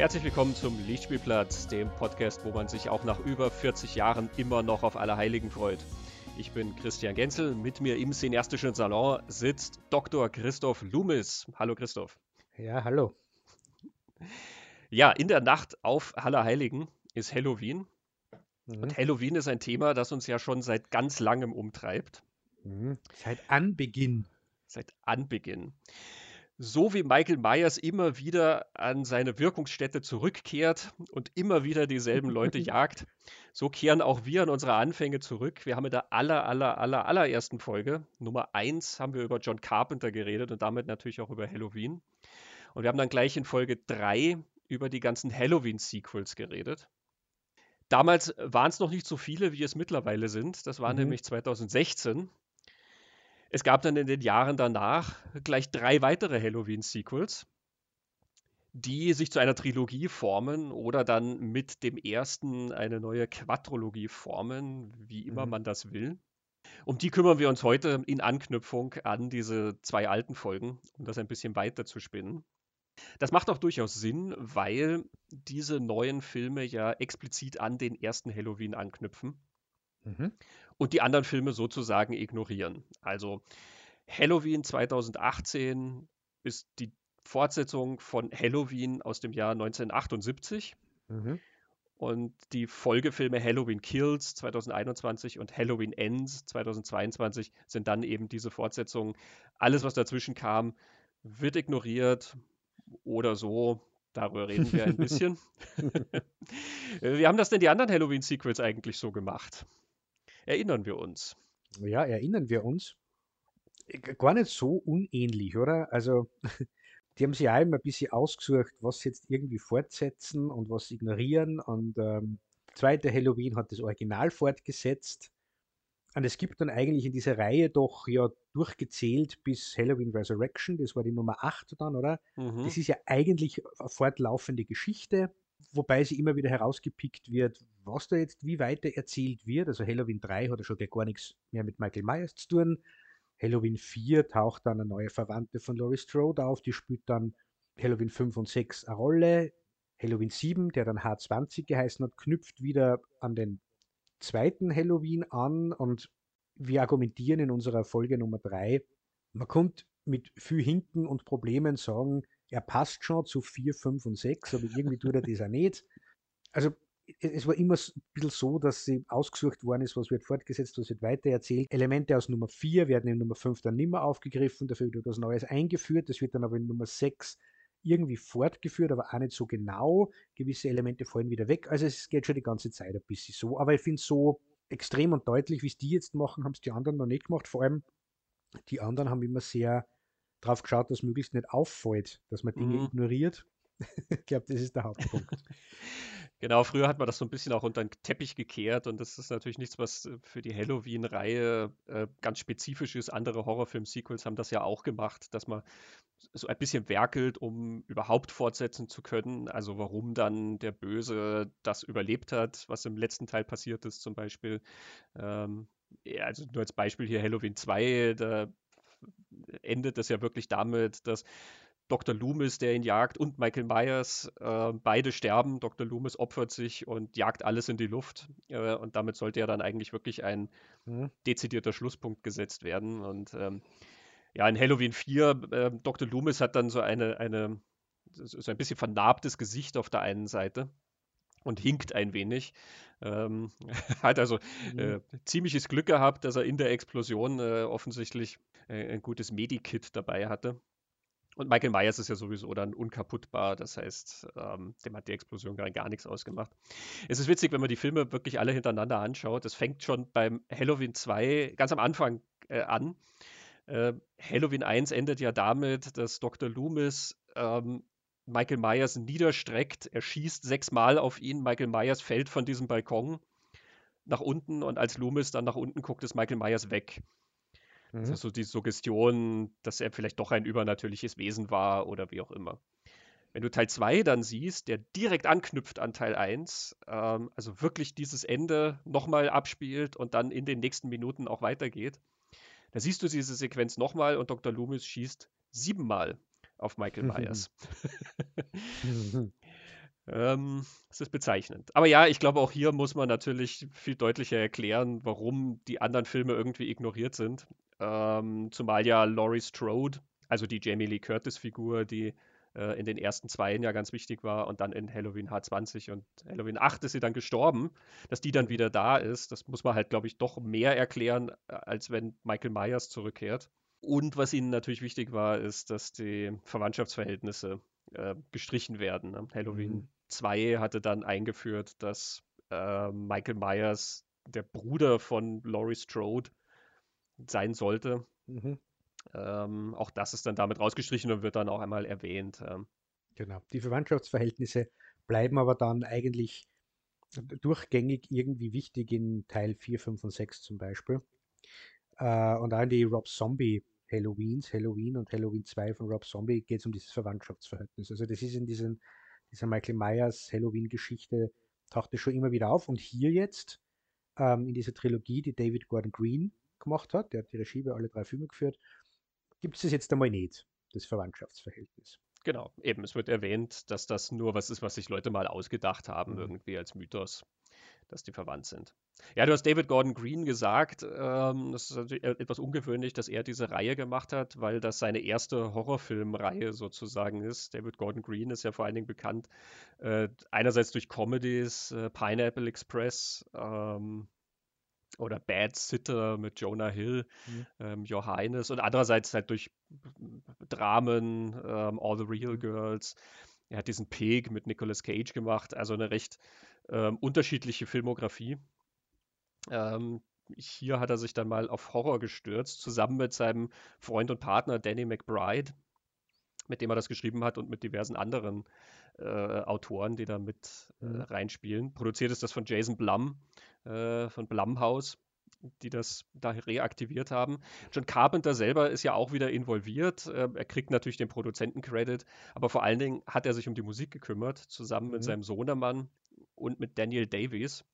Herzlich willkommen zum Lichtspielplatz, dem Podcast, wo man sich auch nach über 40 Jahren immer noch auf Allerheiligen freut. Ich bin Christian Genzel, mit mir im cineastischen Salon sitzt Dr. Christoph Loomis. Hallo Christoph. Ja, hallo. Ja, in der Nacht auf Allerheiligen ist Halloween. Mhm. Und Halloween ist ein Thema, das uns ja schon seit ganz langem umtreibt. Mhm. Seit Anbeginn. Seit Anbeginn so wie Michael Myers immer wieder an seine Wirkungsstätte zurückkehrt und immer wieder dieselben Leute jagt, so kehren auch wir an unsere Anfänge zurück. Wir haben in der aller, aller, aller, allerersten Folge, Nummer 1, haben wir über John Carpenter geredet und damit natürlich auch über Halloween. Und wir haben dann gleich in Folge 3 über die ganzen Halloween-Sequels geredet. Damals waren es noch nicht so viele, wie es mittlerweile sind. Das war mhm. nämlich 2016. Es gab dann in den Jahren danach gleich drei weitere Halloween-Sequels, die sich zu einer Trilogie formen oder dann mit dem ersten eine neue Quadrologie formen, wie immer mhm. man das will. Um die kümmern wir uns heute in Anknüpfung an diese zwei alten Folgen, um das ein bisschen weiter zu spinnen. Das macht auch durchaus Sinn, weil diese neuen Filme ja explizit an den ersten Halloween anknüpfen. Mhm und die anderen Filme sozusagen ignorieren. Also Halloween 2018 ist die Fortsetzung von Halloween aus dem Jahr 1978. Mhm. Und die Folgefilme Halloween Kills 2021 und Halloween Ends 2022 sind dann eben diese Fortsetzungen. Alles, was dazwischen kam, wird ignoriert oder so. Darüber reden wir ein bisschen. Wie haben das denn die anderen Halloween-Sequels eigentlich so gemacht? Erinnern wir uns. Ja, erinnern wir uns. Gar nicht so unähnlich, oder? Also, die haben sich auch immer ein bisschen ausgesucht, was jetzt irgendwie fortsetzen und was ignorieren. Und ähm, zweite Halloween hat das Original fortgesetzt. Und es gibt dann eigentlich in dieser Reihe doch ja durchgezählt bis Halloween Resurrection, das war die Nummer 8 dann, oder? Mhm. Das ist ja eigentlich eine fortlaufende Geschichte wobei sie immer wieder herausgepickt wird, was da jetzt wie weiter erzählt wird. Also Halloween 3 hat ja schon gar nichts mehr mit Michael Myers zu tun. Halloween 4 taucht dann eine neue Verwandte von Laurie Strode auf, die spielt dann Halloween 5 und 6 eine Rolle. Halloween 7, der dann H20 geheißen hat, knüpft wieder an den zweiten Halloween an und wir argumentieren in unserer Folge Nummer 3, man kommt mit viel Hinken und Problemen sagen, er passt schon zu 4, 5 und 6, aber irgendwie tut er das auch nicht. Also es war immer ein bisschen so, dass sie ausgesucht worden ist, was wird fortgesetzt, was wird weitererzählt. Elemente aus Nummer 4 werden in Nummer 5 dann nicht mehr aufgegriffen, dafür wird etwas Neues eingeführt. Das wird dann aber in Nummer 6 irgendwie fortgeführt, aber auch nicht so genau. Gewisse Elemente fallen wieder weg. Also es geht schon die ganze Zeit ein bisschen so. Aber ich finde so extrem und deutlich, wie es die jetzt machen, haben es die anderen noch nicht gemacht. Vor allem die anderen haben immer sehr drauf geschaut, dass möglichst nicht auffällt, dass man Dinge mhm. ignoriert. ich glaube, das ist der Hauptpunkt. Genau, früher hat man das so ein bisschen auch unter den Teppich gekehrt und das ist natürlich nichts, was äh, für die Halloween-Reihe äh, ganz spezifisch ist. Andere Horrorfilm-Sequels haben das ja auch gemacht, dass man so ein bisschen werkelt, um überhaupt fortsetzen zu können. Also warum dann der Böse das überlebt hat, was im letzten Teil passiert ist zum Beispiel. Ähm, ja, also nur als Beispiel hier Halloween 2, da endet es ja wirklich damit, dass Dr. Loomis, der ihn jagt, und Michael Myers äh, beide sterben. Dr. Loomis opfert sich und jagt alles in die Luft. Äh, und damit sollte ja dann eigentlich wirklich ein mhm. dezidierter Schlusspunkt gesetzt werden. Und ähm, ja, in Halloween 4, äh, Dr. Loomis hat dann so eine, eine so ein bisschen vernarbtes Gesicht auf der einen Seite und hinkt ein wenig. Ähm, hat also mhm. äh, ziemliches Glück gehabt, dass er in der Explosion äh, offensichtlich äh, ein gutes Medikit dabei hatte. Und Michael Myers ist ja sowieso dann unkaputtbar, das heißt, ähm, dem hat die Explosion gar, gar nichts ausgemacht. Es ist witzig, wenn man die Filme wirklich alle hintereinander anschaut. Das fängt schon beim Halloween 2 ganz am Anfang äh, an. Äh, Halloween 1 endet ja damit, dass Dr. Loomis ähm, Michael Myers niederstreckt. Er schießt sechsmal auf ihn. Michael Myers fällt von diesem Balkon nach unten und als Loomis dann nach unten guckt, ist Michael Myers weg. Mhm. Das ist so die Suggestion, dass er vielleicht doch ein übernatürliches Wesen war oder wie auch immer. Wenn du Teil 2 dann siehst, der direkt anknüpft an Teil 1, ähm, also wirklich dieses Ende nochmal abspielt und dann in den nächsten Minuten auch weitergeht, da siehst du diese Sequenz nochmal und Dr. Loomis schießt siebenmal auf Michael Myers. Ähm, es ist bezeichnend. Aber ja, ich glaube, auch hier muss man natürlich viel deutlicher erklären, warum die anderen Filme irgendwie ignoriert sind. Ähm, zumal ja Laurie Strode, also die Jamie Lee Curtis-Figur, die äh, in den ersten zwei ja ganz wichtig war und dann in Halloween H20 und Halloween 8 ist sie dann gestorben, dass die dann wieder da ist, das muss man halt, glaube ich, doch mehr erklären, äh, als wenn Michael Myers zurückkehrt. Und was ihnen natürlich wichtig war, ist, dass die Verwandtschaftsverhältnisse äh, gestrichen werden. Ne? Halloween mhm. 2 hatte dann eingeführt, dass äh, Michael Myers der Bruder von Laurie Strode sein sollte. Mhm. Ähm, auch das ist dann damit rausgestrichen und wird dann auch einmal erwähnt. Ähm. Genau. Die Verwandtschaftsverhältnisse bleiben aber dann eigentlich durchgängig irgendwie wichtig in Teil 4, 5 und 6 zum Beispiel. Äh, und auch in die Rob Zombie Halloweens, Halloween und Halloween 2 von Rob Zombie geht es um dieses Verwandtschaftsverhältnis. Also das ist in diesen, dieser Michael Myers Halloween-Geschichte taucht es schon immer wieder auf. Und hier jetzt ähm, in dieser Trilogie, die David Gordon Green gemacht hat, der hat die Regie bei alle drei Filme geführt, gibt es das jetzt einmal nicht, das Verwandtschaftsverhältnis. Genau, eben, es wird erwähnt, dass das nur was ist, was sich Leute mal ausgedacht haben, mhm. irgendwie als Mythos, dass die verwandt sind. Ja, du hast David Gordon Green gesagt, ähm, das ist natürlich e-, etwas ungewöhnlich, dass er diese Reihe gemacht hat, weil das seine erste Horrorfilmreihe sozusagen ist. David Gordon Green ist ja vor allen Dingen bekannt, äh, einerseits durch Comedies, äh, Pineapple Express, ähm, oder Bad Sitter mit Jonah Hill, mhm. ähm, Johannes und andererseits halt durch Dramen, ähm, All the Real mhm. Girls. Er hat diesen Pig mit Nicolas Cage gemacht, also eine recht ähm, unterschiedliche Filmografie. Ähm, hier hat er sich dann mal auf Horror gestürzt, zusammen mit seinem Freund und Partner Danny McBride, mit dem er das geschrieben hat und mit diversen anderen äh, Autoren, die da mit äh, mhm. reinspielen. Produziert ist das von Jason Blum, äh, von Blumhouse, die das da reaktiviert haben. John Carpenter selber ist ja auch wieder involviert. Äh, er kriegt natürlich den Produzentencredit, aber vor allen Dingen hat er sich um die Musik gekümmert, zusammen mhm. mit seinem Sohnemann und mit Daniel Davies.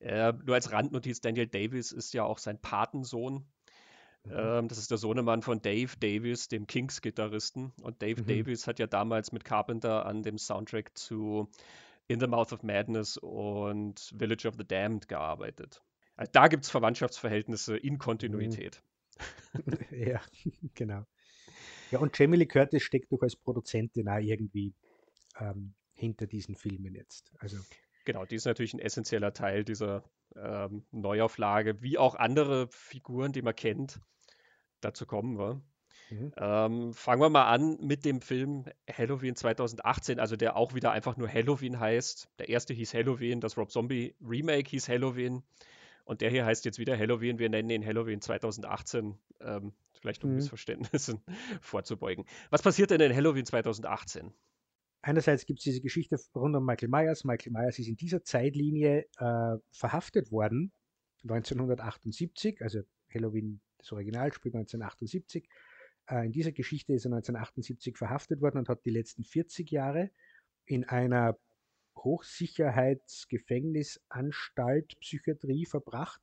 Äh, nur als Randnotiz, Daniel Davies ist ja auch sein Patensohn. Mhm. Ähm, das ist der Sohnemann von Dave Davies, dem Kings-Gitarristen. Und Dave mhm. Davies hat ja damals mit Carpenter an dem Soundtrack zu in the Mouth of Madness und Village of the Damned gearbeitet. Also da gibt es Verwandtschaftsverhältnisse in Kontinuität. ja, genau. Ja, und Jamie Lee Curtis steckt doch als Produzentin auch irgendwie ähm, hinter diesen Filmen jetzt. Also. Genau, die ist natürlich ein essentieller Teil dieser ähm, Neuauflage, wie auch andere Figuren, die man kennt. Dazu kommen wir. Mhm. Ähm, fangen wir mal an mit dem Film Halloween 2018, also der auch wieder einfach nur Halloween heißt. Der erste hieß Halloween, das Rob Zombie Remake hieß Halloween und der hier heißt jetzt wieder Halloween. Wir nennen ihn Halloween 2018, ähm, vielleicht um mhm. Missverständnissen vorzubeugen. Was passiert denn in Halloween 2018? Einerseits gibt es diese Geschichte rund um Michael Myers. Michael Myers ist in dieser Zeitlinie äh, verhaftet worden, 1978, also Halloween, das Original spielt 1978 äh, in dieser Geschichte ist er 1978 verhaftet worden und hat die letzten 40 Jahre in einer Hochsicherheitsgefängnisanstalt Psychiatrie verbracht,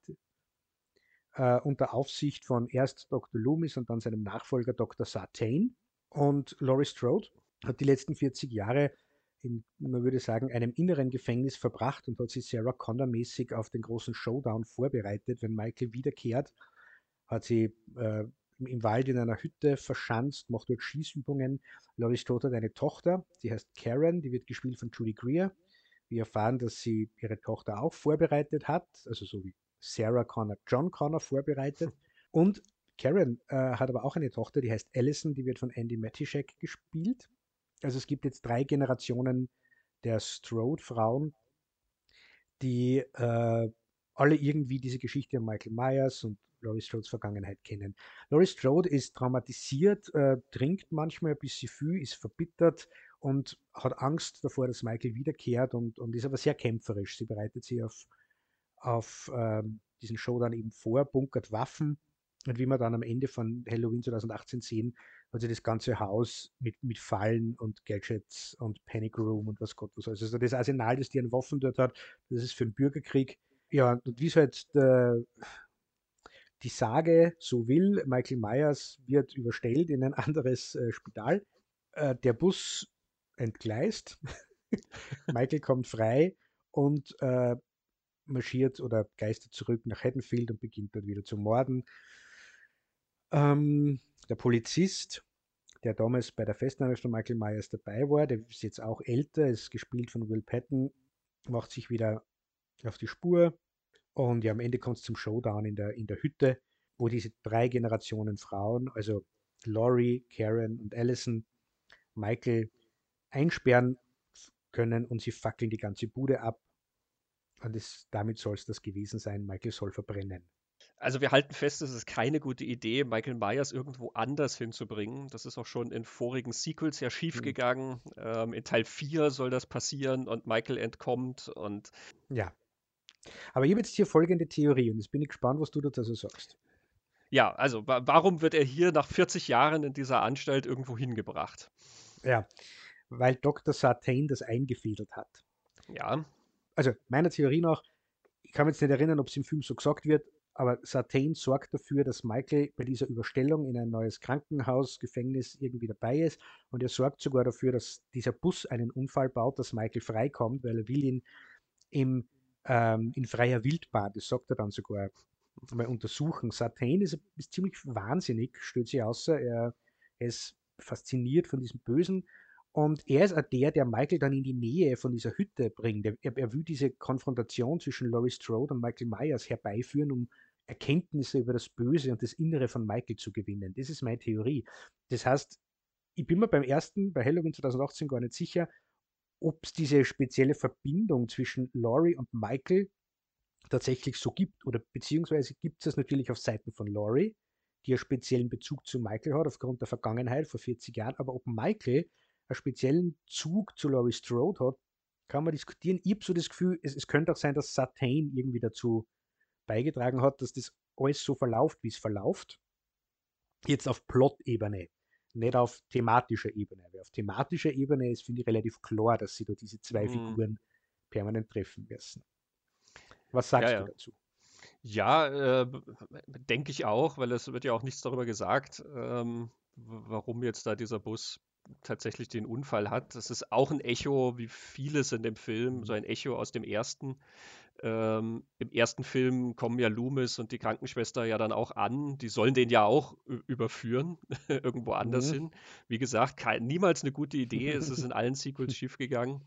äh, unter Aufsicht von erst Dr. Loomis und dann seinem Nachfolger Dr. Sartain. Und Laurie Strode hat die letzten 40 Jahre in, man würde sagen, einem inneren Gefängnis verbracht und hat sich Sarah Connor mäßig auf den großen Showdown vorbereitet. Wenn Michael wiederkehrt, hat sie äh, im Wald in einer Hütte verschanzt, macht dort Schießübungen. Laurie Strode hat eine Tochter, die heißt Karen, die wird gespielt von Judy Greer. Wir erfahren, dass sie ihre Tochter auch vorbereitet hat, also so wie Sarah Connor John Connor vorbereitet. Und Karen äh, hat aber auch eine Tochter, die heißt Allison, die wird von Andy Matischek gespielt. Also es gibt jetzt drei Generationen der Strode-Frauen, die äh, alle irgendwie diese Geschichte um Michael Myers und Laurie Strodes Vergangenheit kennen. Laurie Strode ist traumatisiert, äh, trinkt manchmal ein bisschen viel, ist verbittert und hat Angst davor, dass Michael wiederkehrt und, und ist aber sehr kämpferisch. Sie bereitet sich auf, auf ähm, diesen Show dann eben vor, bunkert Waffen und wie wir dann am Ende von Halloween 2018 sehen, hat sie das ganze Haus mit, mit Fallen und Gadgets und Panic Room und was Gott was alles. Also das Arsenal, das die an Waffen dort hat, das ist für einen Bürgerkrieg. Ja, und wie es halt der, die Sage so will, Michael Myers wird überstellt in ein anderes äh, Spital. Äh, der Bus entgleist Michael kommt frei und äh, marschiert oder geistert zurück nach Haddonfield und beginnt dort wieder zu morden. Ähm, der Polizist, der damals bei der Festnahme von Michael Myers dabei war, der ist jetzt auch älter, ist gespielt von Will Patton, macht sich wieder auf die Spur und ja, am Ende kommt es zum Showdown in der, in der Hütte, wo diese drei Generationen Frauen, also Laurie, Karen und Allison, Michael einsperren können und sie fackeln die ganze Bude ab. Und das, damit soll es das gewesen sein. Michael soll verbrennen. Also wir halten fest, es ist keine gute Idee, Michael Myers irgendwo anders hinzubringen. Das ist auch schon in vorigen Sequels ja schiefgegangen. Mhm. Ähm, in Teil 4 soll das passieren und Michael entkommt und. Ja. Aber ich habe jetzt hier folgende Theorie und jetzt bin ich gespannt, was du dazu sagst. Ja, also wa warum wird er hier nach 40 Jahren in dieser Anstalt irgendwo hingebracht? Ja, weil Dr. Sartain das eingefädelt hat. Ja. Also meiner Theorie nach, ich kann mich jetzt nicht erinnern, ob es im Film so gesagt wird, aber Sartain sorgt dafür, dass Michael bei dieser Überstellung in ein neues Krankenhaus, Gefängnis irgendwie dabei ist. Und er sorgt sogar dafür, dass dieser Bus einen Unfall baut, dass Michael freikommt, weil er will ihn im, ähm, in freier Wildbahn, das sagt er dann sogar, mal untersuchen. Sartain ist, ist ziemlich wahnsinnig, stellt sich außer, er, er ist fasziniert von diesem Bösen und er ist auch der, der Michael dann in die Nähe von dieser Hütte bringt. Er, er will diese Konfrontation zwischen Laurie Strode und Michael Myers herbeiführen, um Erkenntnisse über das Böse und das Innere von Michael zu gewinnen. Das ist meine Theorie. Das heißt, ich bin mir beim ersten, bei Halloween 2018 gar nicht sicher, ob es diese spezielle Verbindung zwischen Laurie und Michael tatsächlich so gibt. Oder beziehungsweise gibt es das natürlich auf Seiten von Laurie, die einen speziellen Bezug zu Michael hat, aufgrund der Vergangenheit vor 40 Jahren. Aber ob Michael einen speziellen Zug zu Laurie Strode hat, kann man diskutieren. Ich habe so das Gefühl, es, es könnte auch sein, dass Sartain irgendwie dazu beigetragen hat, dass das alles so verläuft, wie es verläuft. Jetzt auf Plot-Ebene, nicht auf thematischer Ebene. Weil auf thematischer Ebene ist, finde ich, relativ klar, dass sie da diese zwei mhm. Figuren permanent treffen müssen. Was sagst ja, ja. du dazu? Ja, äh, denke ich auch, weil es wird ja auch nichts darüber gesagt, ähm, warum jetzt da dieser Bus tatsächlich den Unfall hat. Das ist auch ein Echo, wie vieles in dem Film, so ein Echo aus dem ersten. Ähm, Im ersten Film kommen ja Loomis und die Krankenschwester ja dann auch an. Die sollen den ja auch überführen, irgendwo anders mhm. hin. Wie gesagt, kein, niemals eine gute Idee. es ist in allen Sequels schiefgegangen.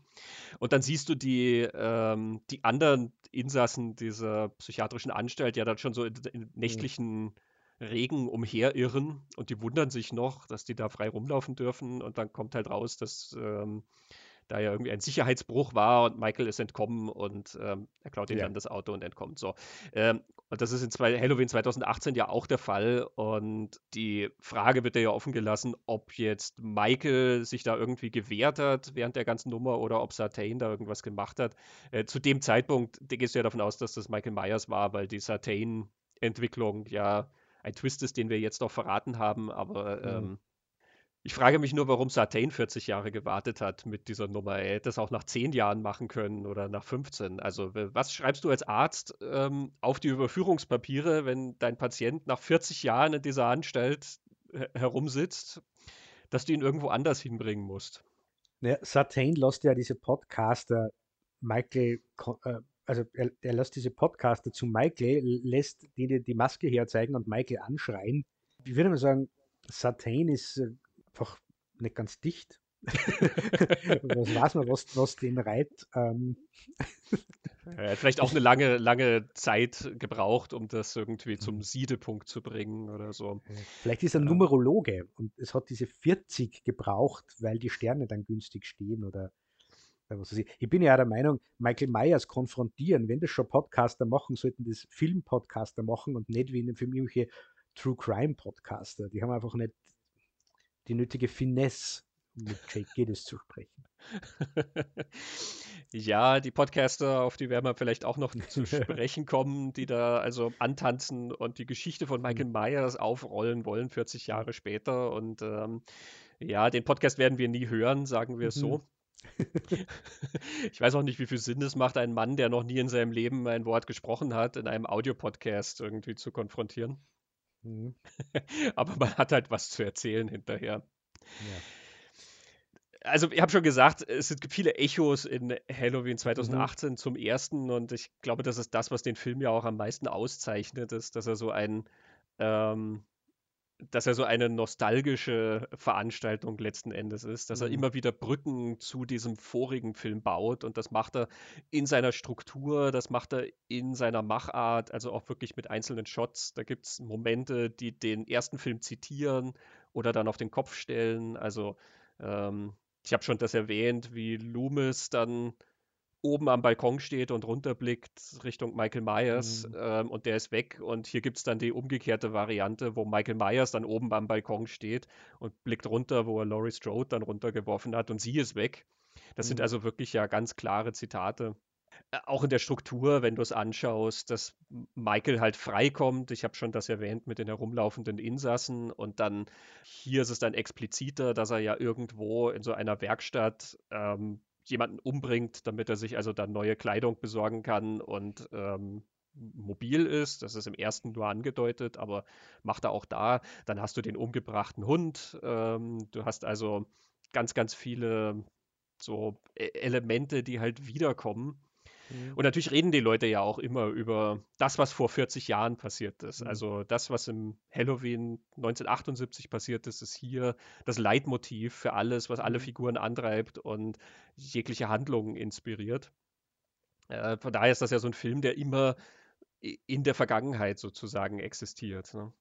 Und dann siehst du die, ähm, die anderen Insassen dieser psychiatrischen Anstalt ja dann schon so in, in mhm. nächtlichen. Mhm Regen umherirren und die wundern sich noch, dass die da frei rumlaufen dürfen und dann kommt halt raus, dass ähm, da ja irgendwie ein Sicherheitsbruch war und Michael ist entkommen und ähm, er klaut ihm ja. dann das Auto und entkommt. So. Ähm, und das ist in zwei, Halloween 2018 ja auch der Fall. Und die Frage wird ja offen gelassen, ob jetzt Michael sich da irgendwie gewehrt hat während der ganzen Nummer oder ob Sartain da irgendwas gemacht hat. Äh, zu dem Zeitpunkt gehst du ja davon aus, dass das Michael Myers war, weil die Sartain-Entwicklung ja ein Twist ist, den wir jetzt noch verraten haben, aber mhm. ähm, ich frage mich nur, warum Sartain 40 Jahre gewartet hat mit dieser Nummer. Er hätte es auch nach 10 Jahren machen können oder nach 15. Also, was schreibst du als Arzt ähm, auf die Überführungspapiere, wenn dein Patient nach 40 Jahren in dieser Anstalt herumsitzt, dass du ihn irgendwo anders hinbringen musst? Ja, Sartain lässt ja diese Podcaster Michael äh, also er, er lässt diese Podcaster zu Michael, lässt die die Maske herzeigen und Michael anschreien. Ich würde mal sagen, Satain ist äh, einfach nicht ganz dicht. was weiß man, was, was den reiht. Ähm. Er hat vielleicht auch eine lange, lange Zeit gebraucht, um das irgendwie zum mhm. Siedepunkt zu bringen oder so. Vielleicht ist er ja. Numerologe und es hat diese 40 gebraucht, weil die Sterne dann günstig stehen oder ich bin ja der Meinung, Michael Myers konfrontieren, wenn das schon Podcaster machen, sollten das Filmpodcaster machen und nicht wie in Film irgendwelche True Crime Podcaster. Die haben einfach nicht die nötige Finesse, mit Jake Giddes zu sprechen. ja, die Podcaster, auf die werden wir vielleicht auch noch zu sprechen kommen, die da also antanzen und die Geschichte von Michael mhm. Myers aufrollen wollen, 40 Jahre später. Und ähm, ja, den Podcast werden wir nie hören, sagen wir es mhm. so. ich weiß auch nicht, wie viel Sinn es macht, einen Mann, der noch nie in seinem Leben ein Wort gesprochen hat, in einem Audiopodcast irgendwie zu konfrontieren. Mhm. Aber man hat halt was zu erzählen hinterher. Ja. also ich habe schon gesagt, es gibt viele Echos in Halloween 2018 mhm. zum ersten und ich glaube, das ist das, was den Film ja auch am meisten auszeichnet, ist, dass er so ein ähm, dass er so eine nostalgische Veranstaltung letzten Endes ist, dass mhm. er immer wieder Brücken zu diesem vorigen Film baut und das macht er in seiner Struktur, das macht er in seiner Machart, also auch wirklich mit einzelnen Shots. Da gibt es Momente, die den ersten Film zitieren oder dann auf den Kopf stellen. Also ähm, ich habe schon das erwähnt, wie Loomis dann oben am Balkon steht und runterblickt Richtung Michael Myers mhm. ähm, und der ist weg. Und hier gibt es dann die umgekehrte Variante, wo Michael Myers dann oben am Balkon steht und blickt runter, wo er Laurie Strode dann runtergeworfen hat und sie ist weg. Das mhm. sind also wirklich ja ganz klare Zitate. Äh, auch in der Struktur, wenn du es anschaust, dass Michael halt freikommt. Ich habe schon das erwähnt mit den herumlaufenden Insassen. Und dann hier ist es dann expliziter, dass er ja irgendwo in so einer Werkstatt ähm, jemanden umbringt, damit er sich also dann neue Kleidung besorgen kann und ähm, mobil ist. Das ist im ersten nur angedeutet, aber macht er auch da. Dann hast du den umgebrachten Hund. Ähm, du hast also ganz, ganz viele so e-, Elemente, die halt wiederkommen. Mhm. Und natürlich reden die Leute ja auch immer über das, was vor 40 Jahren passiert ist. Mhm. Also das, was im Halloween 1978 passiert ist, ist hier das Leitmotiv für alles, was alle mhm. Figuren antreibt und jegliche Handlungen inspiriert. Äh, von daher ist das ja so ein Film, der immer in der Vergangenheit sozusagen existiert. Ne?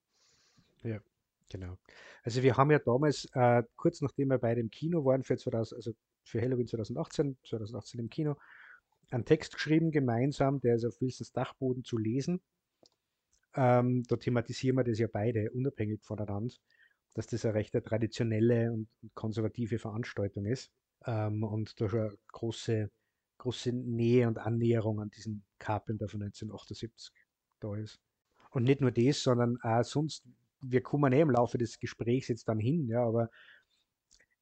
Ja, genau. Also wir haben ja damals, äh, kurz nachdem wir beide im Kino waren, für, 2000, also für Halloween 2018, 2018 im Kino, einen Text geschrieben gemeinsam, der ist auf Wilsons Dachboden zu lesen. Ähm, da thematisieren wir das ja beide unabhängig voneinander, dass das eine recht traditionelle und konservative Veranstaltung ist ähm, und da schon eine große, große Nähe und Annäherung an diesen Carpenter von 1978 da ist. Und nicht nur das, sondern auch sonst, wir kommen eh im Laufe des Gesprächs jetzt dann hin, ja, aber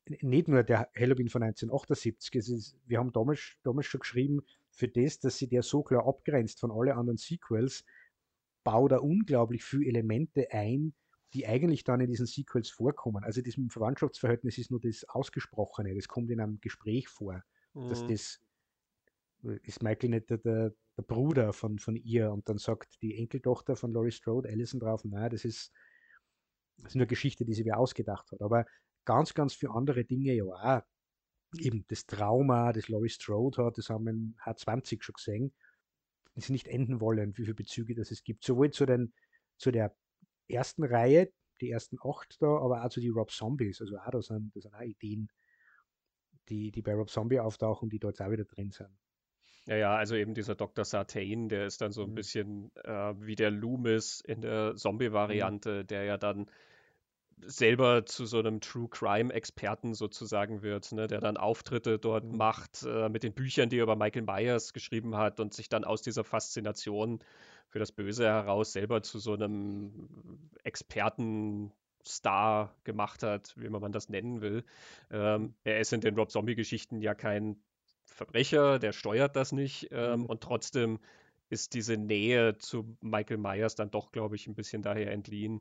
nicht nur der Halloween von 1978, es ist, wir haben damals, damals schon geschrieben, für das, dass sie der so klar abgrenzt von allen anderen Sequels, baut er unglaublich viele Elemente ein, die eigentlich dann in diesen Sequels vorkommen. Also das Verwandtschaftsverhältnis ist nur das Ausgesprochene, das kommt in einem Gespräch vor, mhm. dass das ist Michael nicht der, der, der, Bruder von, von ihr und dann sagt die Enkeltochter von Laurie Strode, Alison drauf, nein, das ist, das ist nur Geschichte, die sie mir ausgedacht hat. Aber ganz, ganz viele andere Dinge ja auch. Eben das Trauma, das Laurie Strode hat, das haben wir in H20 schon gesehen, das nicht enden wollen, wie viele Bezüge das es gibt. Sowohl zu, den, zu der ersten Reihe, die ersten acht da, aber auch zu den Rob Zombies. Also auch da sind, da sind auch Ideen, die, die bei Rob Zombie auftauchen, die dort auch wieder drin sind. Ja, ja, also eben dieser Dr. Sartain, der ist dann so ein mhm. bisschen äh, wie der Loomis in der Zombie-Variante, mhm. der ja dann selber zu so einem True Crime-Experten sozusagen wird, ne, der dann Auftritte dort mhm. macht äh, mit den Büchern, die er über Michael Myers geschrieben hat und sich dann aus dieser Faszination für das Böse heraus selber zu so einem Expertenstar gemacht hat, wie man das nennen will. Ähm, mhm. er ist in den Rob Zombie-Geschichten ja kein Verbrecher, der steuert das nicht ähm, mhm. und trotzdem ist diese Nähe zu Michael Myers dann doch, glaube ich, ein bisschen daher entliehen.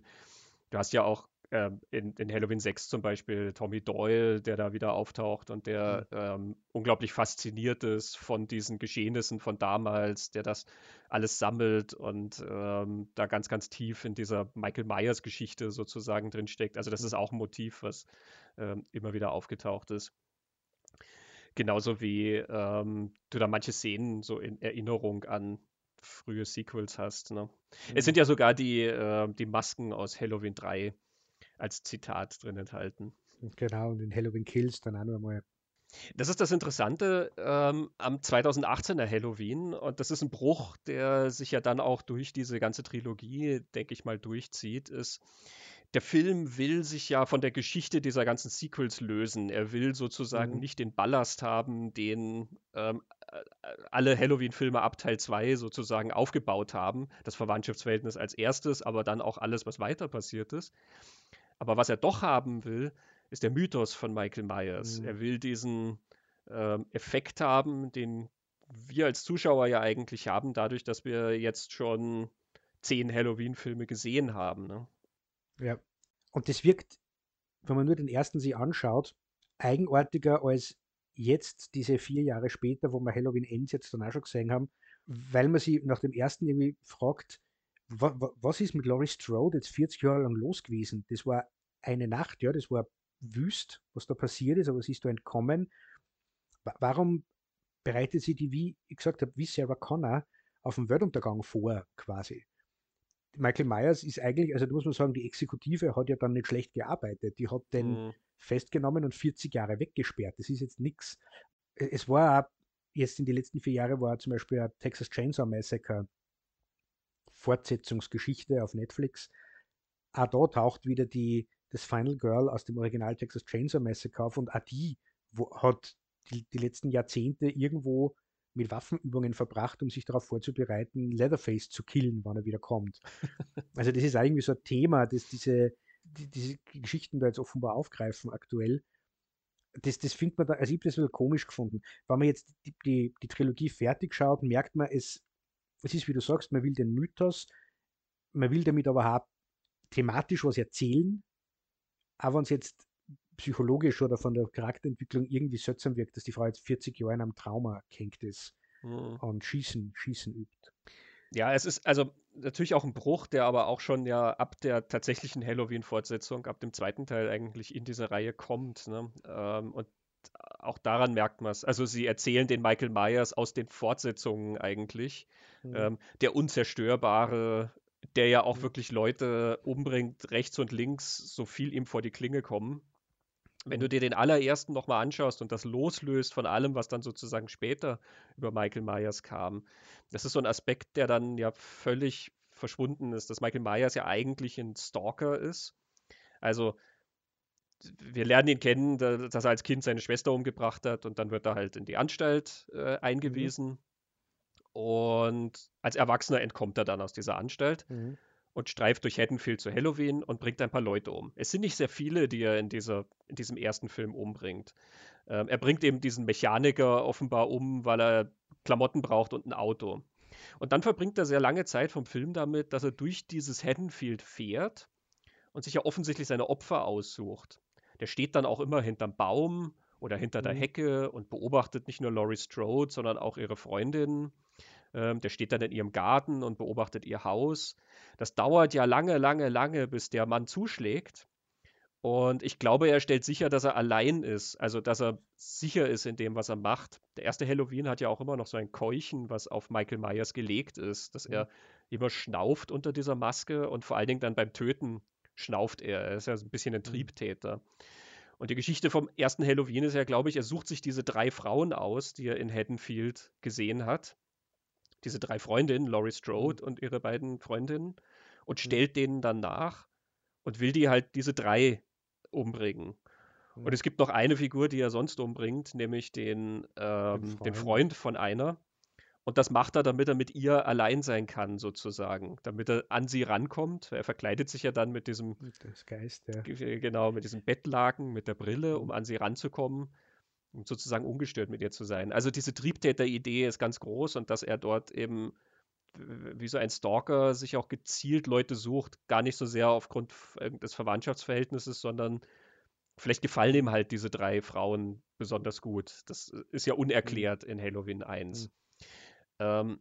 Du hast ja auch ähm, in, in, Halloween 6 zum Beispiel Tommy Doyle, der da wieder auftaucht und der mhm. ähm, unglaublich fasziniert ist von diesen Geschehnissen von damals, der das alles sammelt und ähm, da ganz, ganz tief in dieser Michael Myers Geschichte sozusagen drinsteckt. Also das ist auch ein Motiv, was ähm, immer wieder aufgetaucht ist. Genauso wie ähm, du da manche Szenen so in Erinnerung an frühe Sequels hast. Ne? Mhm. Es sind ja sogar die, äh, die Masken aus Halloween 3 als Zitat drin enthalten. Genau, und in Halloween Kills dann auch nochmal. Das ist das Interessante ähm, am 2018er Halloween und das ist ein Bruch, der sich ja dann auch durch diese ganze Trilogie, denke ich mal, durchzieht, ist, der Film will sich ja von der Geschichte dieser ganzen Sequels lösen. Er will sozusagen mhm. nicht den Ballast haben, den ähm, alle Halloween-Filme ab Teil 2 sozusagen aufgebaut haben. Das Verwandtschaftsverhältnis als erstes, aber dann auch alles, was weiter passiert ist. Aber was er doch haben will, ist der Mythos von Michael Myers. Mhm. Er will diesen äh, Effekt haben, den wir als Zuschauer ja eigentlich haben, dadurch, dass wir jetzt schon zehn Halloween-Filme gesehen haben. Ne? Ja. Und das wirkt, wenn man nur den ersten sich anschaut, eigenartiger als jetzt, diese vier Jahre später, wo wir Halloween Ends jetzt dann auch schon gesehen haben, weil man sich nach dem ersten irgendwie fragt, was ist mit Laurie Strode jetzt 40 Jahre lang los gewesen? Das war eine Nacht, ja, das war wüst, was da passiert ist, aber sie ist da entkommen. Warum bereitet sie die, wie ich gesagt habe, wie Sarah Connor auf den Weltuntergang vor, quasi? Michael Myers ist eigentlich, also da muss man sagen, die Exekutive hat ja dann nicht schlecht gearbeitet. Die hat den mhm. festgenommen und 40 Jahre weggesperrt. Das ist jetzt nichts. Es war auch, jetzt in den letzten vier Jahren war zum Beispiel ein Texas Chainsaw Massacre Fortsetzungsgeschichte auf Netflix. Auch da taucht wieder die, das Final Girl aus dem Original Texas Chainsaw Massacre auf und auch die wo, hat die, die letzten Jahrzehnte irgendwo mit Waffenübungen verbracht, um sich darauf vorzubereiten, Leatherface zu killen, wann er wieder kommt. Also das ist irgendwie so ein Thema, das diese, die, diese Geschichten da jetzt offenbar aufgreifen aktuell. Das, das findet man da, also ich habe das wieder komisch gefunden. Wenn man jetzt die, die, die Trilogie fertig schaut, merkt man, es, es ist, wie du sagst, man will den Mythos, man will damit aber auch thematisch was erzählen, aber wenn es jetzt psychologisch oder von der Charakterentwicklung irgendwie seltsam wirkt, dass die Frau jetzt 40 Jahre in einem Trauma hängt ist mhm. und Schießen, Schießen übt. Ja, es ist also natürlich auch ein Bruch, der aber auch schon ja ab der tatsächlichen Halloween-Fortsetzung, ab dem zweiten Teil eigentlich in diese Reihe kommt. Ne? Ähm, und auch daran merkt man es. Also sie erzählen den Michael Myers aus den Fortsetzungen eigentlich. Mhm. Ähm, der unzerstörbare, der ja auch mhm. wirklich Leute umbringt, rechts und links, so viel ihm vor die Klinge kommen. Wenn du dir den allerersten nochmal anschaust und das loslöst von allem, was dann sozusagen später über Michael Myers kam, das ist so ein Aspekt, der dann ja völlig verschwunden ist, dass Michael Myers ja eigentlich ein Stalker ist. Also wir lernen ihn kennen, dass er als Kind seine Schwester umgebracht hat und dann wird er halt in die Anstalt äh, eingewiesen. Mhm. Und als Erwachsener entkommt er dann aus dieser Anstalt. Mhm und streift durch Haddonfield zu Halloween und bringt ein paar Leute um. Es sind nicht sehr viele, die er in, dieser, in diesem ersten Film umbringt. Ähm, er bringt eben diesen Mechaniker offenbar um, weil er Klamotten braucht und ein Auto. Und dann verbringt er sehr lange Zeit vom Film damit, dass er durch dieses Haddonfield fährt und sich ja offensichtlich seine Opfer aussucht. Der steht dann auch immer hinterm Baum oder hinter mhm. der Hecke und beobachtet nicht nur Laurie Strode, sondern auch ihre Freundin. Ähm, der steht dann in ihrem Garten und beobachtet ihr Haus. Das dauert ja lange, lange, lange, bis der Mann zuschlägt. Und ich glaube, er stellt sicher, dass er allein ist, also dass er sicher ist in dem, was er macht. Der erste Halloween hat ja auch immer noch so ein Keuchen, was auf Michael Myers gelegt ist, dass er immer schnauft unter dieser Maske und vor allen Dingen dann beim Töten schnauft er. Er ist ja so ein bisschen ein mhm. Triebtäter. Und die Geschichte vom ersten Halloween ist ja, glaube ich, er sucht sich diese drei Frauen aus, die er in Haddonfield gesehen hat diese drei Freundinnen, Laurie Strode mhm. und ihre beiden Freundinnen, und mhm. stellt denen dann nach und will die halt diese drei umbringen. Und es gibt noch eine Figur, die er sonst umbringt, nämlich den, ähm, Freund. den Freund von einer. Und das macht er, damit er mit ihr allein sein kann, sozusagen. Damit er an sie rankommt. Er verkleidet sich ja dann mit diesem. Das Geist, ja. Genau, mit diesem Bettlaken, mit der Brille, um an sie ranzukommen um sozusagen ungestört mit ihr zu sein. Also diese Triebtäter-Idee ist ganz groß und dass er dort eben wie so ein Stalker sich auch gezielt Leute sucht, gar nicht so sehr aufgrund des Verwandtschaftsverhältnisses, sondern vielleicht gefallen ihm halt diese drei Frauen besonders gut. Das ist ja unerklärt mhm. in Halloween 1. Mhm. Ähm,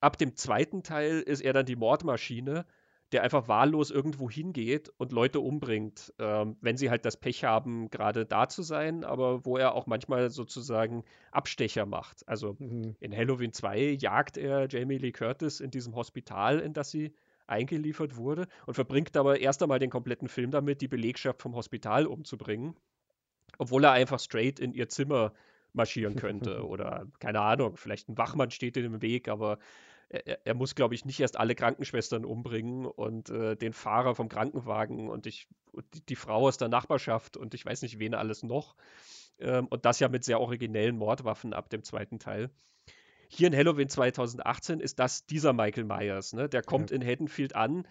ab dem zweiten Teil ist er dann die Mordmaschine der einfach wahllos irgendwo hingeht und Leute umbringt, ähm, wenn sie halt das Pech haben, gerade da zu sein, aber wo er auch manchmal sozusagen Abstecher macht. Also mhm. in Halloween 2 jagt er Jamie Lee Curtis in diesem Hospital, in das sie eingeliefert wurde und verbringt aber erst einmal den kompletten Film damit, die Belegschaft vom Hospital umzubringen, obwohl er einfach straight in ihr Zimmer marschieren könnte oder keine Ahnung, vielleicht ein Wachmann steht in dem Weg, aber er, er muss, glaube ich, nicht erst alle Krankenschwestern umbringen und äh, den Fahrer vom Krankenwagen und ich, die, die, Frau aus der Nachbarschaft und ich weiß nicht, wen alles noch. Ähm, und das ja mit sehr originellen Mordwaffen ab dem zweiten Teil. Hier in Halloween 2018 ist das dieser Michael Myers. Ne? Der kommt ja. in Haddonfield an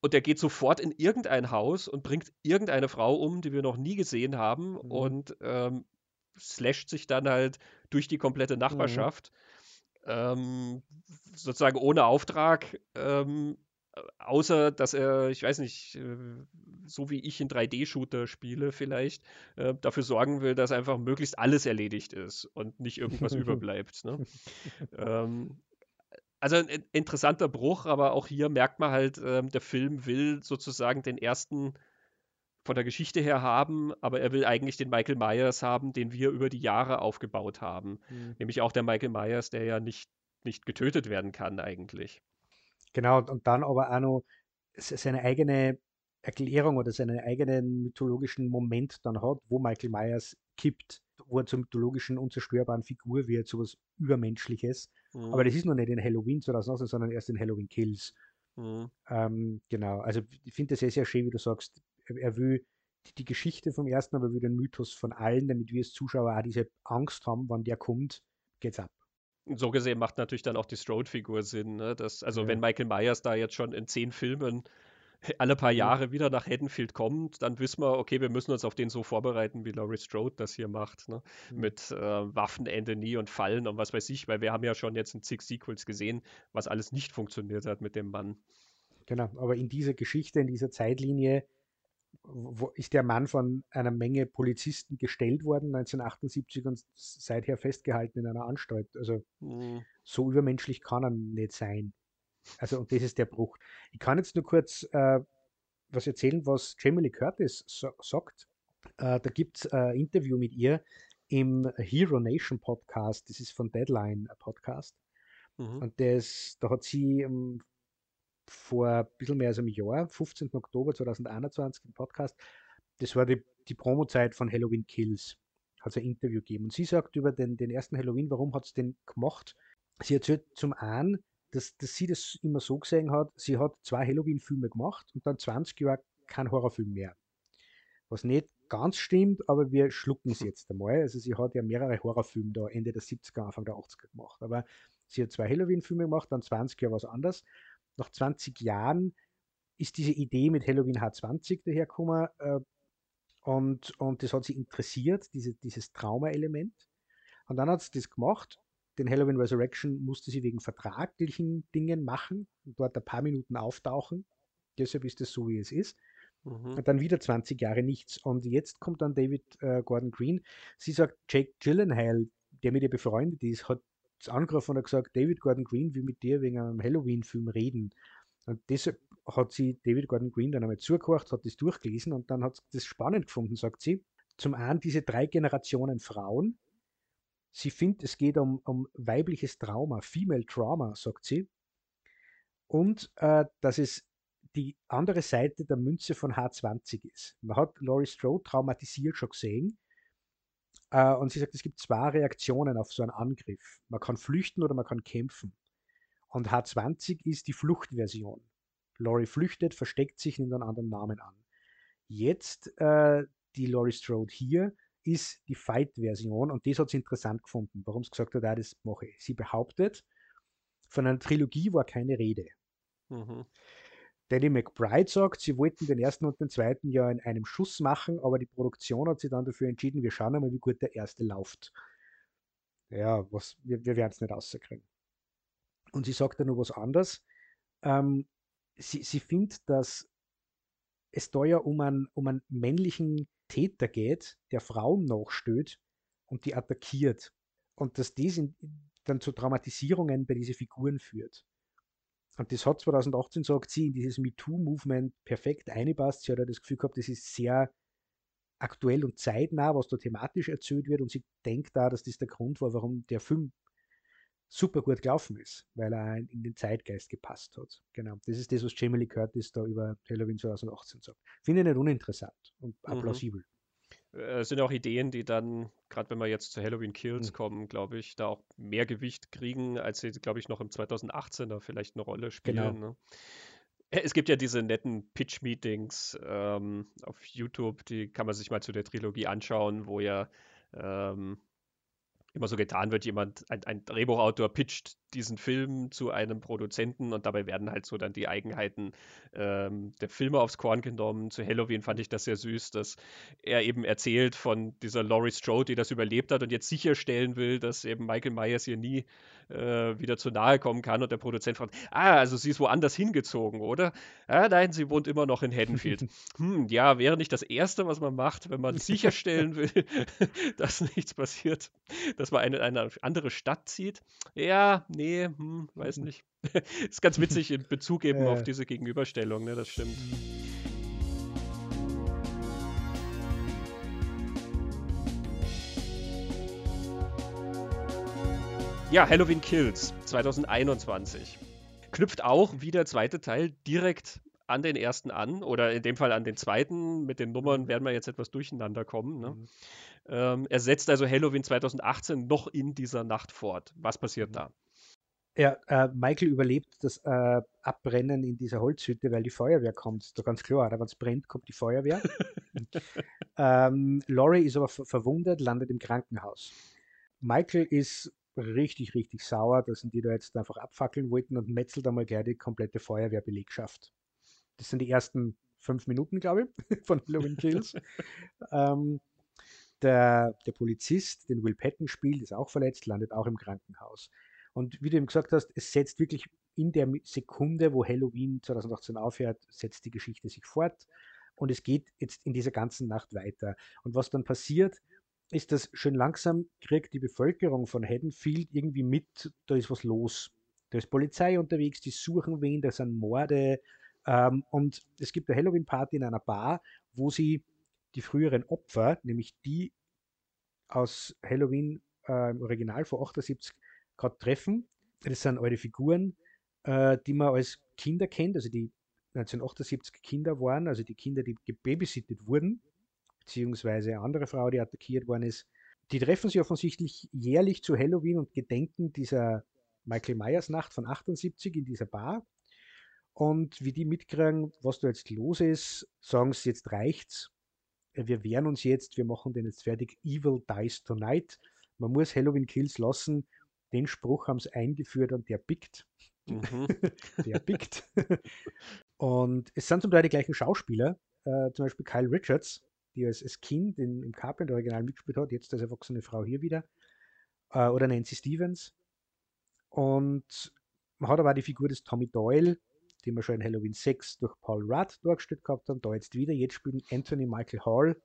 und der geht sofort in irgendein Haus und bringt irgendeine Frau um, die wir noch nie gesehen haben mhm. und ähm, slasht sich dann halt durch die komplette mhm. Nachbarschaft. Mhm ähm, sozusagen ohne Auftrag ähm, außer dass er, ich weiß nicht, äh, so wie ich in 3D-Shooter spiele vielleicht, äh, dafür sorgen will, dass einfach möglichst alles erledigt ist und nicht irgendwas überbleibt. Ne? ähm, also ein interessanter Bruch, aber auch hier merkt man halt, ähm, der Film will sozusagen den ersten von der Geschichte her haben, aber er will eigentlich den Michael Myers haben, den wir über die Jahre aufgebaut haben. Mhm. Nämlich auch der Michael Myers, der ja nicht, nicht getötet werden kann eigentlich. Genau, und dann aber auch noch seine eigene Erklärung oder seinen eigenen mythologischen Moment dann hat, wo Michael Myers kippt, wo er zur mythologischen, unzerstörbaren Figur wird, sowas Übermenschliches. Mhm. Aber das ist noch nicht in Halloween 2018, sondern erst in Halloween Kills. Mhm. Ähm, genau, also ich finde das sehr, sehr schön, wie du sagst. Er, will die, Geschichte vom ersten, aber will den Mythos von allen, damit wir als Zuschauer auch diese Angst haben, wann der kommt, geht's ab so gesehen macht natürlich dann auch die Strode-Figur Sinn. Ne? Das, also ja. wenn Michael Myers da jetzt schon in zehn Filmen alle paar Jahre wieder nach Haddonfield kommt, dann wissen wir, okay, wir müssen uns auf den so vorbereiten, wie Laurie Strode das hier macht. Ne? Mhm. Mit äh, Waffenende nie und Fallen und was weiß ich, weil wir haben ja schon jetzt in zig Sequels gesehen, was alles nicht funktioniert hat mit dem Mann. Genau, aber in dieser Geschichte, in dieser Zeitlinie wo ist der Mann von einer Menge Polizisten gestellt worden, 1978 und seither festgehalten in einer Anstalt. Also mhm. so übermenschlich kann er nicht sein. Also und das ist der Bruch. Ich kann jetzt nur kurz äh, was erzählen, was Jamie Lee Curtis so, sagt. Äh, da gibt es ein Interview mit ihr im Hero Nation Podcast. Das ist von Deadline ein Podcast. Mhm. Und das, da hat sie um, vor ein bisschen mehr als einem Jahr, 15. Oktober 2021 im Podcast. Das war die, die Promo-Zeit von Halloween Kills. Hat es ein Interview gegeben. Und sie sagt über den, den ersten Halloween, warum hat es den gemacht? Sie erzählt zum einen, dass, dass sie das immer so gesehen hat, sie hat zwei Halloween-Filme gemacht und dann 20 Jahre kein Horrorfilm mehr. Was nicht ganz stimmt, aber wir schlucken es jetzt einmal. Also sie hat ja mehrere Horrorfilme da Ende der 70er, Anfang der 80er gemacht. Aber sie hat zwei Halloween-Filme gemacht, dann 20 Jahre was anderes nach 20 Jahren ist diese Idee mit Halloween H20 dahergekommen äh, und, und das hat sie interessiert, diese, dieses Trauma-Element. Und dann hat sie das gemacht. Den Halloween Resurrection musste sie wegen vertraglichen Dingen machen und dort ein paar Minuten auftauchen. Deshalb ist es so, wie es ist. Mhm. Und dann wieder 20 Jahre nichts. Und jetzt kommt dann David äh, Gordon Green. Sie sagt, Jake Gyllenhaal, der mit ihr befreundet ist, hat angerufen und hat gesagt, David Gordon Green will mit dir wegen einem Halloween-Film reden. Und deshalb hat sie David Gordon Green dann einmal zugehört, hat das durchgelesen und dann hat sie das spannend gefunden, sagt sie. Zum einen diese drei Generationen Frauen. Sie findet, es geht um, um weibliches Trauma, Female Trauma, sagt sie. Und äh, dass es die andere Seite der Münze von H20 ist. Man hat Laurie Strode traumatisiert schon gesehen äh, und sie sagt, es gibt zwei Reaktionen auf so einen Angriff. Man kann flüchten oder man kann kämpfen. Und H20 ist die Fluchtversion. Laurie flüchtet, versteckt sich, nimmt einen anderen Namen an. Jetzt äh, die Laurie Strode hier ist die Fight-Version und das hat sie interessant gefunden, warum sie gesagt hat, ah, das mache ich. Sie behauptet, von einer Trilogie war keine Rede. Mhm. Danny McBride sagt, sie wollten den ersten und den zweiten ja in einem Schuss machen, aber die Produktion hat sich dann dafür entschieden, wir schauen einmal, wie gut der erste läuft. Ja, was, wir, wir werden es nicht rauskriegen. Und sie sagt dann noch was anderes. Ähm, sie, sie findet, dass es da ja um einen, um einen männlichen Täter geht, der Frauen nachstößt und die attackiert. Und dass das in, dann zu Traumatisierungen bei diesen Figuren führt. Und das hat 2018, sagt sie, in dieses MeToo-Movement perfekt eingepasst. Sie hat ja das Gefühl gehabt, das ist sehr aktuell und zeitnah, was da thematisch erzählt wird. Und sie denkt da, dass das der Grund war, warum der Film super gut gelaufen ist, weil er in den Zeitgeist gepasst hat. Genau. Das ist das, was Jamie Lee Curtis da über Halloween 2018 sagt. Finde ich nicht uninteressant und mhm. plausibel äh, sind auch Ideen, die dann, gerade wenn wir jetzt zu Halloween Kills mhm. kommen, glaube ich, da auch mehr Gewicht kriegen, als sie, glaube ich, noch im 2018er vielleicht eine Rolle spielen. Genau. Ne? Äh, es gibt ja diese netten Pitch-Meetings ähm, auf YouTube, die kann man sich mal zu der Trilogie anschauen, wo ja ähm, immer so getan wird, jemand, ein, ein, Drehbuchautor pitcht diesen Film zu einem Produzenten und dabei werden halt so dann die Eigenheiten ähm, der Filme aufs Korn genommen. Zu Halloween fand ich das sehr süß, dass er eben erzählt von dieser Laurie Strode, die das überlebt hat und jetzt sicherstellen will, dass eben Michael Myers hier nie äh, wieder zu nahe kommen kann und der Produzent fragt, ah, also sie ist woanders hingezogen, oder? Ah, nein, sie wohnt immer noch in Haddonfield. hm, ja, wäre nicht das Erste, was man macht, wenn man sicherstellen will, dass nichts passiert dass man in eine andere Stadt zieht. Ja, nee, hm, weiß mhm. nicht. ist ganz witzig in Bezug eben auf diese Gegenüberstellung, ne, das stimmt. Ja, Halloween Kills 2021. Knüpft auch wie der zweite Teil direkt an den ersten an oder in dem Fall an den zweiten. Mit den Nummern werden wir jetzt etwas durcheinander kommen. Ne? Mhm. Ähm, er setzt also Halloween 2018 noch in dieser Nacht fort. Was passiert mhm. da? Ja, äh, Michael überlebt das äh, Abbrennen in dieser Holzhütte, weil die Feuerwehr kommt. Ist doch ganz klar, wenn es brennt, kommt die Feuerwehr. ähm, Laurie ist aber verwundet, landet im Krankenhaus. Michael ist richtig, richtig sauer, dass die da jetzt einfach abfackeln wollten und metzelt einmal gleich die komplette Feuerwehrbelegschaft. Das sind die ersten fünf Minuten, glaube ich, von Halloween Kills. ähm, der, der Polizist, den Will Patton spielt, ist auch verletzt, landet auch im Krankenhaus. Und wie du eben gesagt hast, es setzt wirklich in der Sekunde, wo Halloween 2018 aufhört, setzt die Geschichte sich fort. Und es geht jetzt in dieser ganzen Nacht weiter. Und was dann passiert, ist, dass schön langsam kriegt die Bevölkerung von Haddonfield irgendwie mit, da ist was los. Da ist Polizei unterwegs, die suchen wen, da sind Morde. Ähm, und es gibt eine Halloween-Party in einer Bar, wo sie die früheren Opfer, nämlich die aus Halloween äh, im Original vor 78 gerade treffen. Das sind alte Figuren, äh, die man als Kinder kennt, also die 1978 Kinder waren, also die Kinder, die gebabysittet wurden, beziehungsweise eine andere Frau, die attackiert worden ist. Die treffen sich offensichtlich jährlich zu Halloween und gedenken dieser Michael Myers Nacht von 78 in dieser Bar. Und wie die mitkriegen, was da jetzt los ist, sagen sie, jetzt reicht's. Äh, wir wehren uns jetzt, wir machen den jetzt fertig. Evil dies tonight. Man muss Halloween Kills lassen. Den Spruch haben sie eingeführt und der pickt. Mhm. der pickt. und es sind zum Teil die gleichen Schauspieler, äh, zum Beispiel Kyle Richards, die als, als Kind in, im Carpenter-Original mitgespielt hat, jetzt als erwachsene Frau hier wieder. Äh, oder Nancy Stevens. Und man hat aber auch die Figur des Tommy Doyle, die wir schon in Halloween 6 durch Paul Rudd dargestellt gehabt haben, da jetzt wieder. Jetzt spielen Anthony Michael Hall.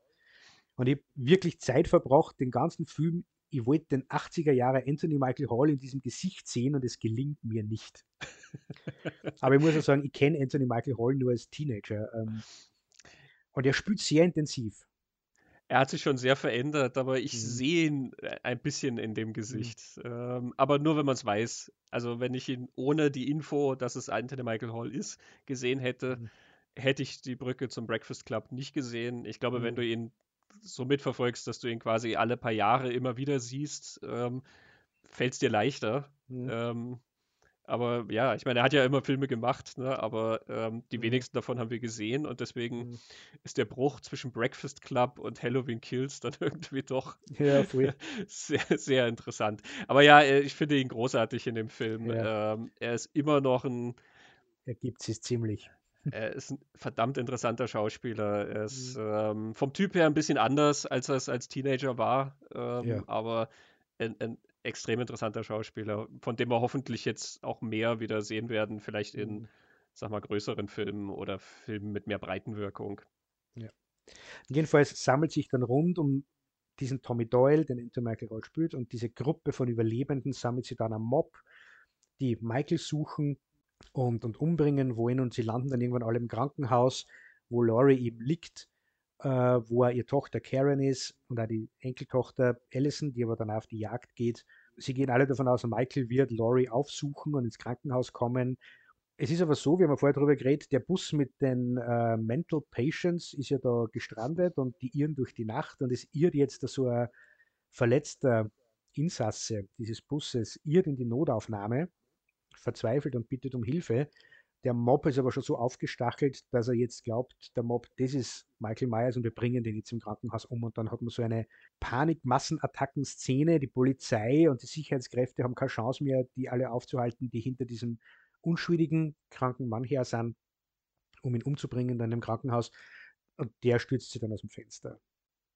Und ich habe wirklich Zeit verbracht, den ganzen Film. Ich wollte den 80er Jahre Anthony Michael Hall in diesem Gesicht sehen und es gelingt mir nicht. Aber ich muss auch sagen, ich kenne Anthony Michael Hall nur als Teenager. Ähm, und er spielt sehr intensiv. Er hat sich schon sehr verändert, aber ich mhm. sehe ihn äh, ein bisschen in dem mhm. Gesicht. Mhm. Ähm, aber nur, wenn man es weiß. Also, wenn ich ihn ohne die Info, dass es Anthony Michael Hall ist, gesehen hätte, mhm. hätte ich die Brücke zum Breakfast Club nicht gesehen. Ich glaube, wenn mhm. du ihn so mitverfolgst, dass du ihn quasi alle paar Jahre immer wieder siehst, ähm, fällt es dir leichter. Mhm. Ähm, aber ja, ich meine, er hat ja immer Filme gemacht, ne? aber ähm, die mhm. wenigsten davon haben wir gesehen und deswegen mhm. ist der Bruch zwischen Breakfast Club und Halloween Kills dann irgendwie doch ja, sehr, sehr interessant. Aber ja, äh, ich finde ihn großartig in dem Film. Ja. Ähm, er ist immer noch ein. Er gibt sich ziemlich. Er ist ein verdammt interessanter Schauspieler. Er ist mhm. ähm, vom Typ her ein bisschen anders, als er es als Teenager war, ähm, ja. aber ein, ein extrem interessanter Schauspieler, von dem wir hoffentlich jetzt auch mehr wieder sehen werden, vielleicht in, mhm. sag mal, größeren Filmen oder Filmen mit mehr Breitenwirkung. Ja. Jedenfalls sammelt sich dann rund um diesen Tommy Doyle, den Anthony Michael Hall spielt, und diese Gruppe von Überlebenden sammelt sich dann am Mob, die Michael suchen und, und umbringen wollen und sie landen dann irgendwann alle im Krankenhaus, wo Laurie eben liegt äh, wo ihr Tochter Karen ist und auch die Enkeltochter Allison, die aber dann auf die Jagd geht. Sie gehen alle davon aus, Michael wird Laurie aufsuchen und ins Krankenhaus kommen. Es ist aber so, wir haben ja vorher darüber geredet, der Bus mit den äh, Mental Patients ist ja da gestrandet und die irren durch die Nacht und es irrt jetzt da so ein verletzter Insasse dieses Busses, irrt in die Notaufnahme, verzweifelt und bittet um Hilfe. Der Mob ist aber schon so aufgestachelt, dass er jetzt glaubt, der Mob, das ist Michael Myers und wir bringen den jetzt im Krankenhaus um. Und dann hat man so eine Panik-Massenattacken-Szene. Die Polizei und die Sicherheitskräfte haben keine Chance mehr, die alle aufzuhalten, die hinter diesem unschuldigen kranken Mann her sind, um ihn umzubringen dann im Krankenhaus. Und der stürzt sich dann aus dem Fenster.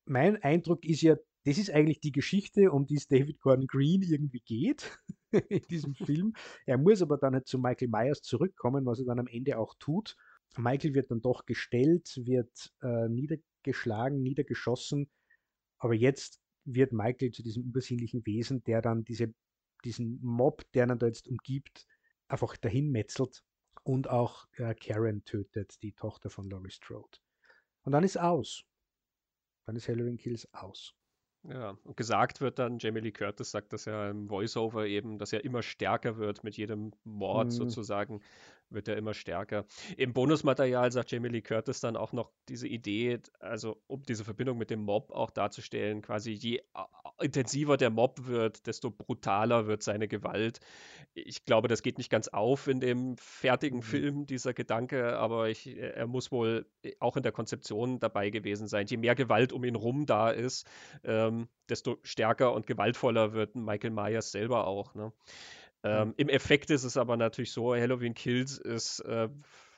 Mein Eindruck ist ja, das ist eigentlich die Geschichte, um die es David Gordon Green irgendwie geht in diesem Film. Er muss aber dann halt zu Michael Myers zurückkommen, was er dann am Ende auch tut. Michael wird dann doch gestellt, wird äh, niedergeschlagen, niedergeschossen, aber jetzt wird Michael zu diesem übersinnlichen Wesen, der dann diese, diesen Mob, der ihn da jetzt umgibt, einfach dahin metzelt und auch äh, Karen tötet, die Tochter von Laurie Strode. Und dann ist aus. Dann ist Halloween Kills aus. Ja, und gesagt wird dann, Jamie Lee Curtis sagt das ja im Voiceover eben, dass er immer stärker wird mit jedem Mord mhm. sozusagen wird er immer stärker. Im Bonusmaterial sagt Jamie Lee Curtis dann auch noch diese Idee, also um diese Verbindung mit dem Mob auch darzustellen, quasi je intensiver der Mob wird, desto brutaler wird seine Gewalt. Ich glaube, das geht nicht ganz auf in dem fertigen mhm. Film, dieser Gedanke, aber ich, er muss wohl auch in der Konzeption dabei gewesen sein. Je mehr Gewalt um ihn rum da ist, ähm, desto stärker und gewaltvoller wird Michael Myers selber auch. Ne? Ähm, Im Effekt ist es aber natürlich so, Halloween Kills ist äh,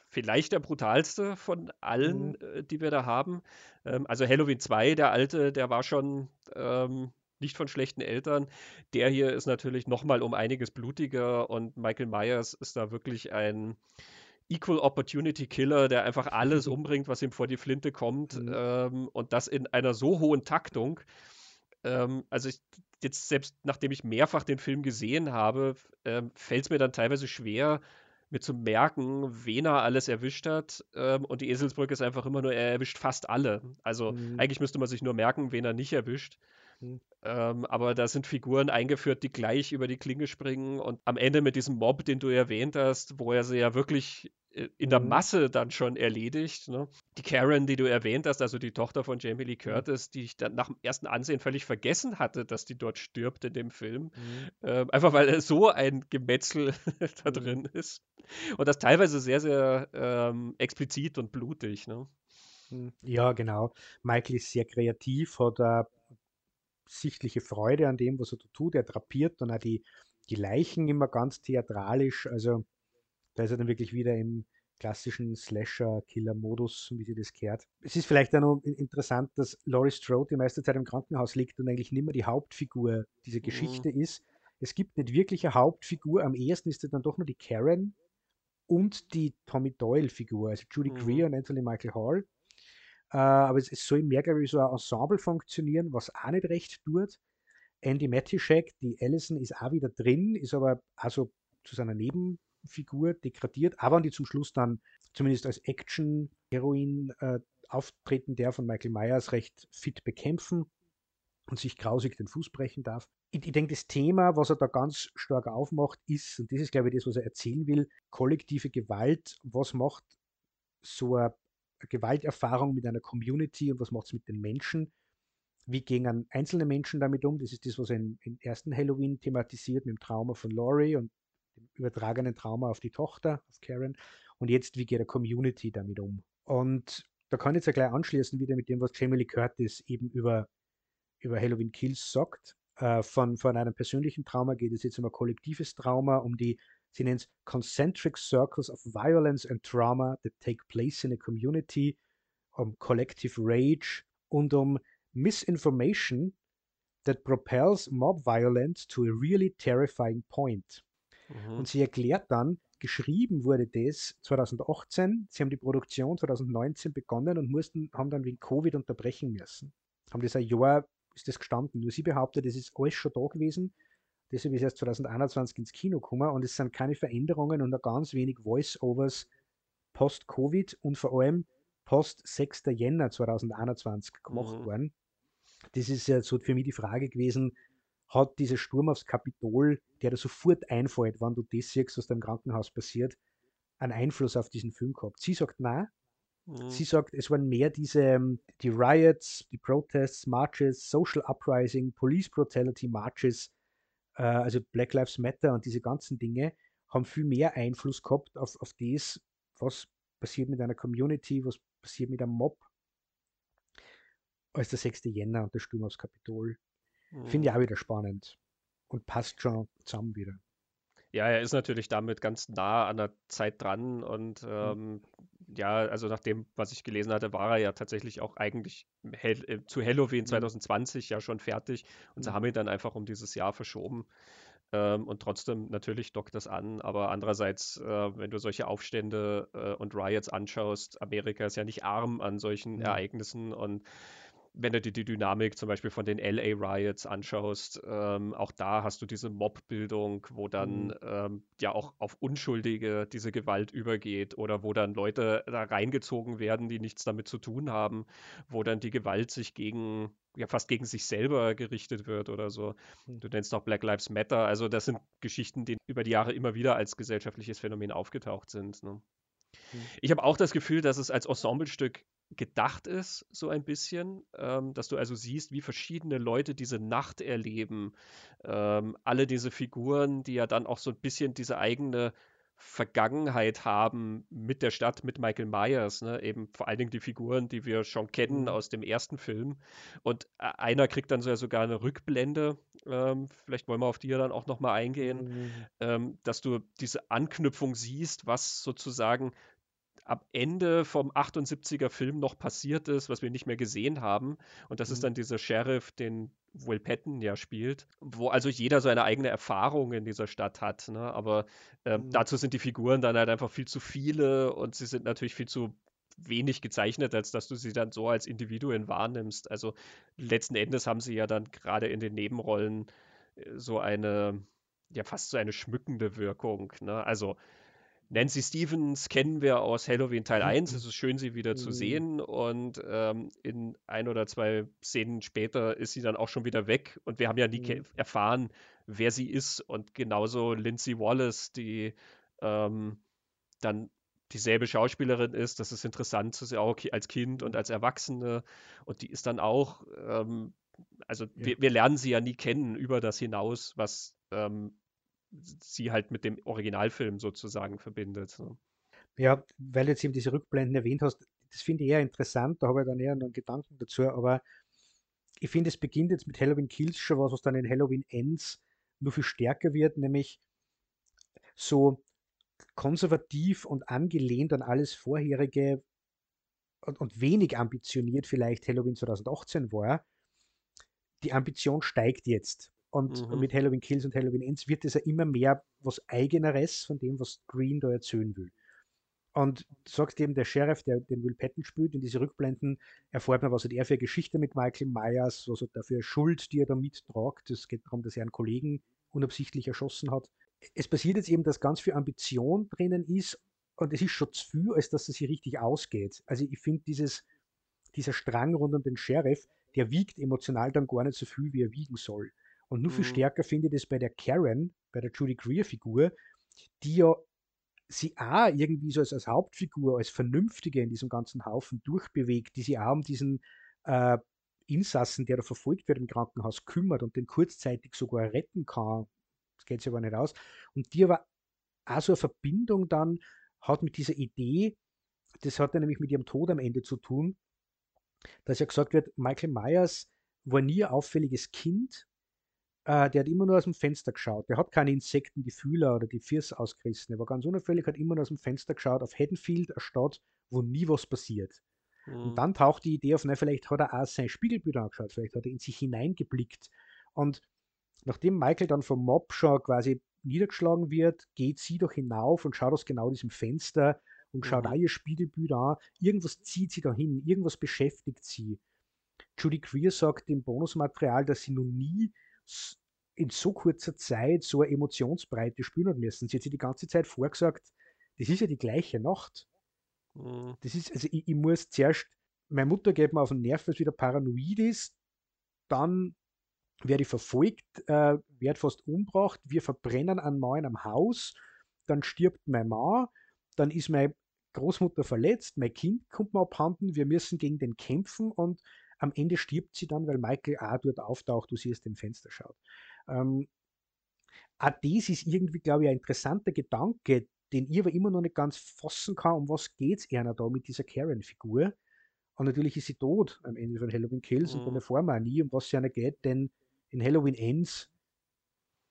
vielleicht der brutalste von allen, mhm. äh, die wir da haben. Ähm, also Halloween 2, der alte, der war schon ähm, nicht von schlechten Eltern. Der hier ist natürlich nochmal um einiges blutiger und Michael Myers ist da wirklich ein Equal Opportunity Killer, der einfach alles umbringt, was ihm vor die Flinte kommt mhm. ähm, und das in einer so hohen Taktung. Ähm, also ich, jetzt selbst nachdem ich mehrfach den Film gesehen habe, ähm, fällt es mir dann teilweise schwer, mir zu merken, wen er alles erwischt hat. Ähm, und die Eselsbrücke ist einfach immer nur, er erwischt fast alle. Also mhm. eigentlich müsste man sich nur merken, wen er nicht erwischt. Mhm. Ähm, aber da sind Figuren eingeführt, die gleich über die Klinge springen und am Ende mit diesem Mob, den du erwähnt hast, wo er sie ja wirklich in der mhm. Masse dann schon erledigt. Ne? Die Karen, die du erwähnt hast, also die Tochter von Jamie Lee mhm. Curtis, die ich dann nach dem ersten Ansehen völlig vergessen hatte, dass die dort stirbt in dem Film. Mhm. Ähm, einfach weil so ein Gemetzel da mhm. drin ist. Und das teilweise sehr, sehr ähm, explizit und blutig. Ne? Ja, genau. Michael ist sehr kreativ, hat eine sichtliche Freude an dem, was er tut. Er drapiert dann auch die, die Leichen immer ganz theatralisch. Also da ist er dann wirklich wieder im klassischen Slasher-Killer-Modus, wie sie das kehrt. Es ist vielleicht auch noch interessant, dass Laurie Strode die meiste Zeit im Krankenhaus liegt und eigentlich nicht mehr die Hauptfigur dieser. Geschichte mhm. ist. Es gibt nicht wirklich eine Hauptfigur. Am ehesten ist dann doch nur die Karen und die Tommy Doyle-Figur, also Judy mhm. Greer und Anthony Michael Hall. Äh, aber es, es, soll mehr, glaube ich, so ein Ensemble funktionieren, was auch nicht recht tut. Andy Matischek, die Allison, ist auch wieder drin, ist aber also zu seiner Neben- Figur degradiert, aber die zum Schluss dann zumindest als Action-Heroin äh, auftreten, der von Michael Myers recht fit bekämpfen und sich grausig den Fuß brechen darf. Ich, ich denke, das Thema, was er da ganz stark aufmacht, ist, und das ist, glaube ich, das, was er erzählen will, kollektive Gewalt. Was macht so eine Gewalterfahrung mit einer Community und was macht es mit den Menschen? Wie gehen einzelne Menschen damit um? Das ist das, was er im, ersten Halloween thematisiert, mit dem Trauma von Laurie und dem übertragenen Trauma auf die Tochter, auf Karen. Und jetzt, wie geht der Community damit um? Und da kann ich jetzt ja gleich anschließen, wieder mit dem, was Jamie Lee Curtis eben über, über Halloween Kills sagt. Äh, von, von einem persönlichen Trauma geht es jetzt um ein kollektives Trauma, um die, sie nennt es Concentric Circles of Violence and Trauma that take place in a community, um Collective Rage und um Misinformation that propels mob violence to a really terrifying point. Mhm. Und sie erklärt dann, geschrieben wurde das 2018, sie haben die Produktion 2019 begonnen und mussten, haben dann wegen Covid unterbrechen müssen. Haben das ein Jahr, ist das gestanden. Nur sie behauptet, es ist alles schon da gewesen. Deshalb ist erst 2021 ins Kino gekommen und es sind keine Veränderungen und ganz wenig Voice-Overs post-Covid und vor allem post 6. Jänner 2021 gemacht mhm. worden. Das ist ja so für mich die Frage gewesen, hat dieser Sturm aufs Kapitol, der da sofort einfällt, wenn du das siehst, was da im Krankenhaus passiert, einen Einfluss auf diesen Film gehabt. Sie sagt nein. Mhm. Sie sagt, es waren mehr diese, ähm, die Riots, die Protests, Marches, Social Uprising, Police Brutality Marches, äh, also Black Lives Matter und diese ganzen Dinge, haben viel mehr Einfluss gehabt auf, auf das, was passiert mit einer Community, was passiert mit einem Mob, als der 6. Jänner und der Sturm aufs Kapitol. Mhm. Finde ich auch wieder spannend und passt schon zusammen wieder. Ja, er ist natürlich damit ganz nah an der Zeit dran und mhm. ähm, ja, also nach dem, was ich gelesen hatte, war er ja tatsächlich auch eigentlich äh, zu Halloween 2020 mhm. ja schon fertig und sie mhm. haben ihn dann einfach um dieses Jahr verschoben. Ähm, und trotzdem natürlich dockt das an, aber andererseits, äh, wenn du solche Aufstände äh, und Riots anschaust, Amerika ist ja nicht arm an solchen mhm. Ereignissen und wenn du dir die Dynamik zum Beispiel von den LA Riots anschaust, ähm, auch da hast du diese Mobbildung, wo dann mhm. ähm, ja auch auf Unschuldige diese Gewalt übergeht oder wo dann Leute da reingezogen werden, die nichts damit zu tun haben, wo dann die Gewalt sich gegen ja fast gegen sich selber gerichtet wird oder so. Mhm. Du nennst auch Black Lives Matter. Also das sind Geschichten, die über die Jahre immer wieder als gesellschaftliches Phänomen aufgetaucht sind. Ne? Mhm. Ich habe auch das Gefühl, dass es als Ensemblestück gedacht ist, so ein bisschen, ähm, dass du also siehst, wie verschiedene Leute diese Nacht erleben. Ähm, alle diese Figuren, die ja dann auch so ein bisschen diese eigene Vergangenheit haben mit der Stadt, mit Michael Myers, ne? eben vor allen Dingen die Figuren, die wir schon kennen mhm. aus dem ersten Film. Und äh, einer kriegt dann sogar eine Rückblende, ähm, vielleicht wollen wir auf die ja dann auch nochmal eingehen, mhm. ähm, dass du diese Anknüpfung siehst, was sozusagen am Ende vom 78er Film noch passiert ist, was wir nicht mehr gesehen haben. Und das mhm. ist dann dieser Sheriff, den Will Patton ja spielt, wo also jeder seine eigene Erfahrung in dieser Stadt hat. Ne? Aber äh, mhm. dazu sind die Figuren dann halt einfach viel zu viele und sie sind natürlich viel zu wenig gezeichnet, als dass du sie dann so als Individuen wahrnimmst. Also letzten Endes haben sie ja dann gerade in den Nebenrollen äh, so eine, ja fast so eine schmückende Wirkung. Ne? Also Nancy Stevens kennen wir aus Halloween Teil 1. Es ist schön, sie wieder zu mhm. sehen. Und ähm, in ein oder zwei Szenen später ist sie dann auch schon wieder weg. Und wir haben ja nie mhm. erfahren, wer sie ist. Und genauso Lindsay Wallace, die ähm, dann dieselbe Schauspielerin ist. Das ist interessant zu sehen, auch als Kind und als Erwachsene. Und die ist dann auch, ähm, also ja. wir, wir, lernen sie ja nie kennen über das hinaus, was ähm, sie halt mit dem Originalfilm sozusagen verbindet. Ja, weil du jetzt eben diese Rückblenden erwähnt hast, das finde ich eher interessant, da habe ich dann eher noch einen Gedanken dazu, aber ich finde, es beginnt jetzt mit Halloween Kills schon was, was dann in Halloween Ends nur viel stärker wird, nämlich so konservativ und angelehnt an alles vorherige und, und wenig ambitioniert vielleicht Halloween 2018 war. Die Ambition steigt jetzt. Und mhm. mit Halloween Kills und Halloween Ends wird es ja immer mehr was Eigeneres von dem, was Green da erzählen will. Und du sagst eben, der Sheriff, der den Will Patton spielt, in diese Rückblenden erfährt man, was hat er für eine Geschichte mit Michael Myers, was hat er für Schuld, die er da mittragt. Es geht darum, dass er einen Kollegen unabsichtlich erschossen hat. Es passiert jetzt eben, dass ganz viel Ambition drinnen ist und es ist schon zu viel, als dass es sich richtig ausgeht. Also ich finde dieses, dieser Strang rund um den Sheriff, der wiegt emotional dann gar nicht so viel, wie er wiegen soll. Und nur viel mhm. stärker finde ich das bei der Karen, bei der Judy Greer-Figur, die ja sie auch irgendwie so als, als, Hauptfigur, als Vernünftige in diesem ganzen Haufen durchbewegt, die sich auch um diesen äh, Insassen, der da verfolgt wird im Krankenhaus, kümmert und den kurzzeitig sogar retten kann. Das geht sich aber nicht aus. Und die aber auch so eine Verbindung dann hat mit dieser Idee, das hat ja nämlich mit ihrem Tod am Ende zu tun, dass ja gesagt wird, Michael Myers war nie ein auffälliges Kind, äh, der hat immer nur aus dem Fenster geschaut. Der hat keine Insekten, die Fühler oder die Füße ausgerissen. Er war ganz unauffällig, hat immer nur aus dem Fenster geschaut auf Haddonfield, eine Stadt, wo nie was passiert. Mhm. Und dann taucht die Idee auf, na, vielleicht hat er auch sein Spiegelbild angeschaut, vielleicht hat er in sich hineingeblickt. Und nachdem Michael dann vom Mob schon quasi niedergeschlagen wird, geht sie doch hinauf und schaut aus genau diesem Fenster und schaut mhm. auch ihr Spiegelbild an. Irgendwas zieht sie dahin, irgendwas beschäftigt sie. Judy Greer sagt im Bonusmaterial, dass sie noch nie in so kurzer Zeit so eine Emotionsbreite spüren hat müssen. Sie hat sich die ganze Zeit vorgesagt, das ist ja die gleiche Nacht. Mhm. Das ist, also ich, ich, muss zuerst, meine Mutter geht mir auf den Nerv, weil es wieder paranoid ist, dann werde ich verfolgt, äh, werde fast umgebracht, wir verbrennen einen Mann in einem Haus, dann stirbt mein Mann, dann ist meine Großmutter verletzt, mein Kind kommt mir abhanden, wir müssen gegen den kämpfen und am Ende stirbt sie dann, weil Michael A. dort auftaucht, wo sie aus dem Fenster schaut. Ähm, Auch das ist irgendwie, glaube ich, ein interessanter Gedanke, den ich aber immer noch nicht ganz fassen kann, um was geht es einer da mit dieser Karen-Figur. Und natürlich ist sie tot am Ende von Halloween Kills mhm. und dann erfahren wir auch nie, um was es einer geht, denn in Halloween Ends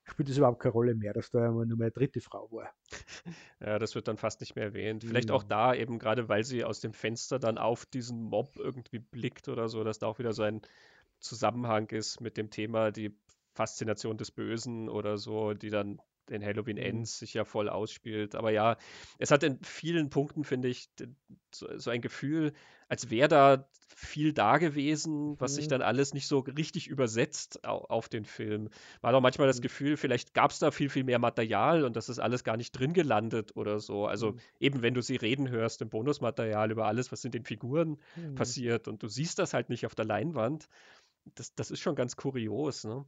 spielt es überhaupt keine Rolle mehr, dass da nur mehr eine dritte Frau war. Ja, das wird dann fast nicht mehr erwähnt. Vielleicht mhm. auch da eben gerade, weil sie aus dem Fenster dann auf diesen Mob irgendwie blickt oder so, dass da auch wieder so ein Zusammenhang ist mit dem Thema die Faszination des Bösen oder so, die dann in Halloween mhm. Ends sich ja voll ausspielt. Aber ja, es hat in vielen Punkten, finde ich, so, ein Gefühl, als wäre da viel da gewesen, was mhm. sich dann alles nicht so richtig übersetzt auf, den Film. War doch manchmal das mhm. Gefühl, vielleicht gab es da viel, viel mehr Material und das ist alles gar nicht drin gelandet oder so. Also mhm. eben, wenn du sie reden hörst im Bonusmaterial über alles, was in den Figuren mhm. passiert und du siehst das halt nicht auf der Leinwand, das, das ist schon ganz kurios. Ne?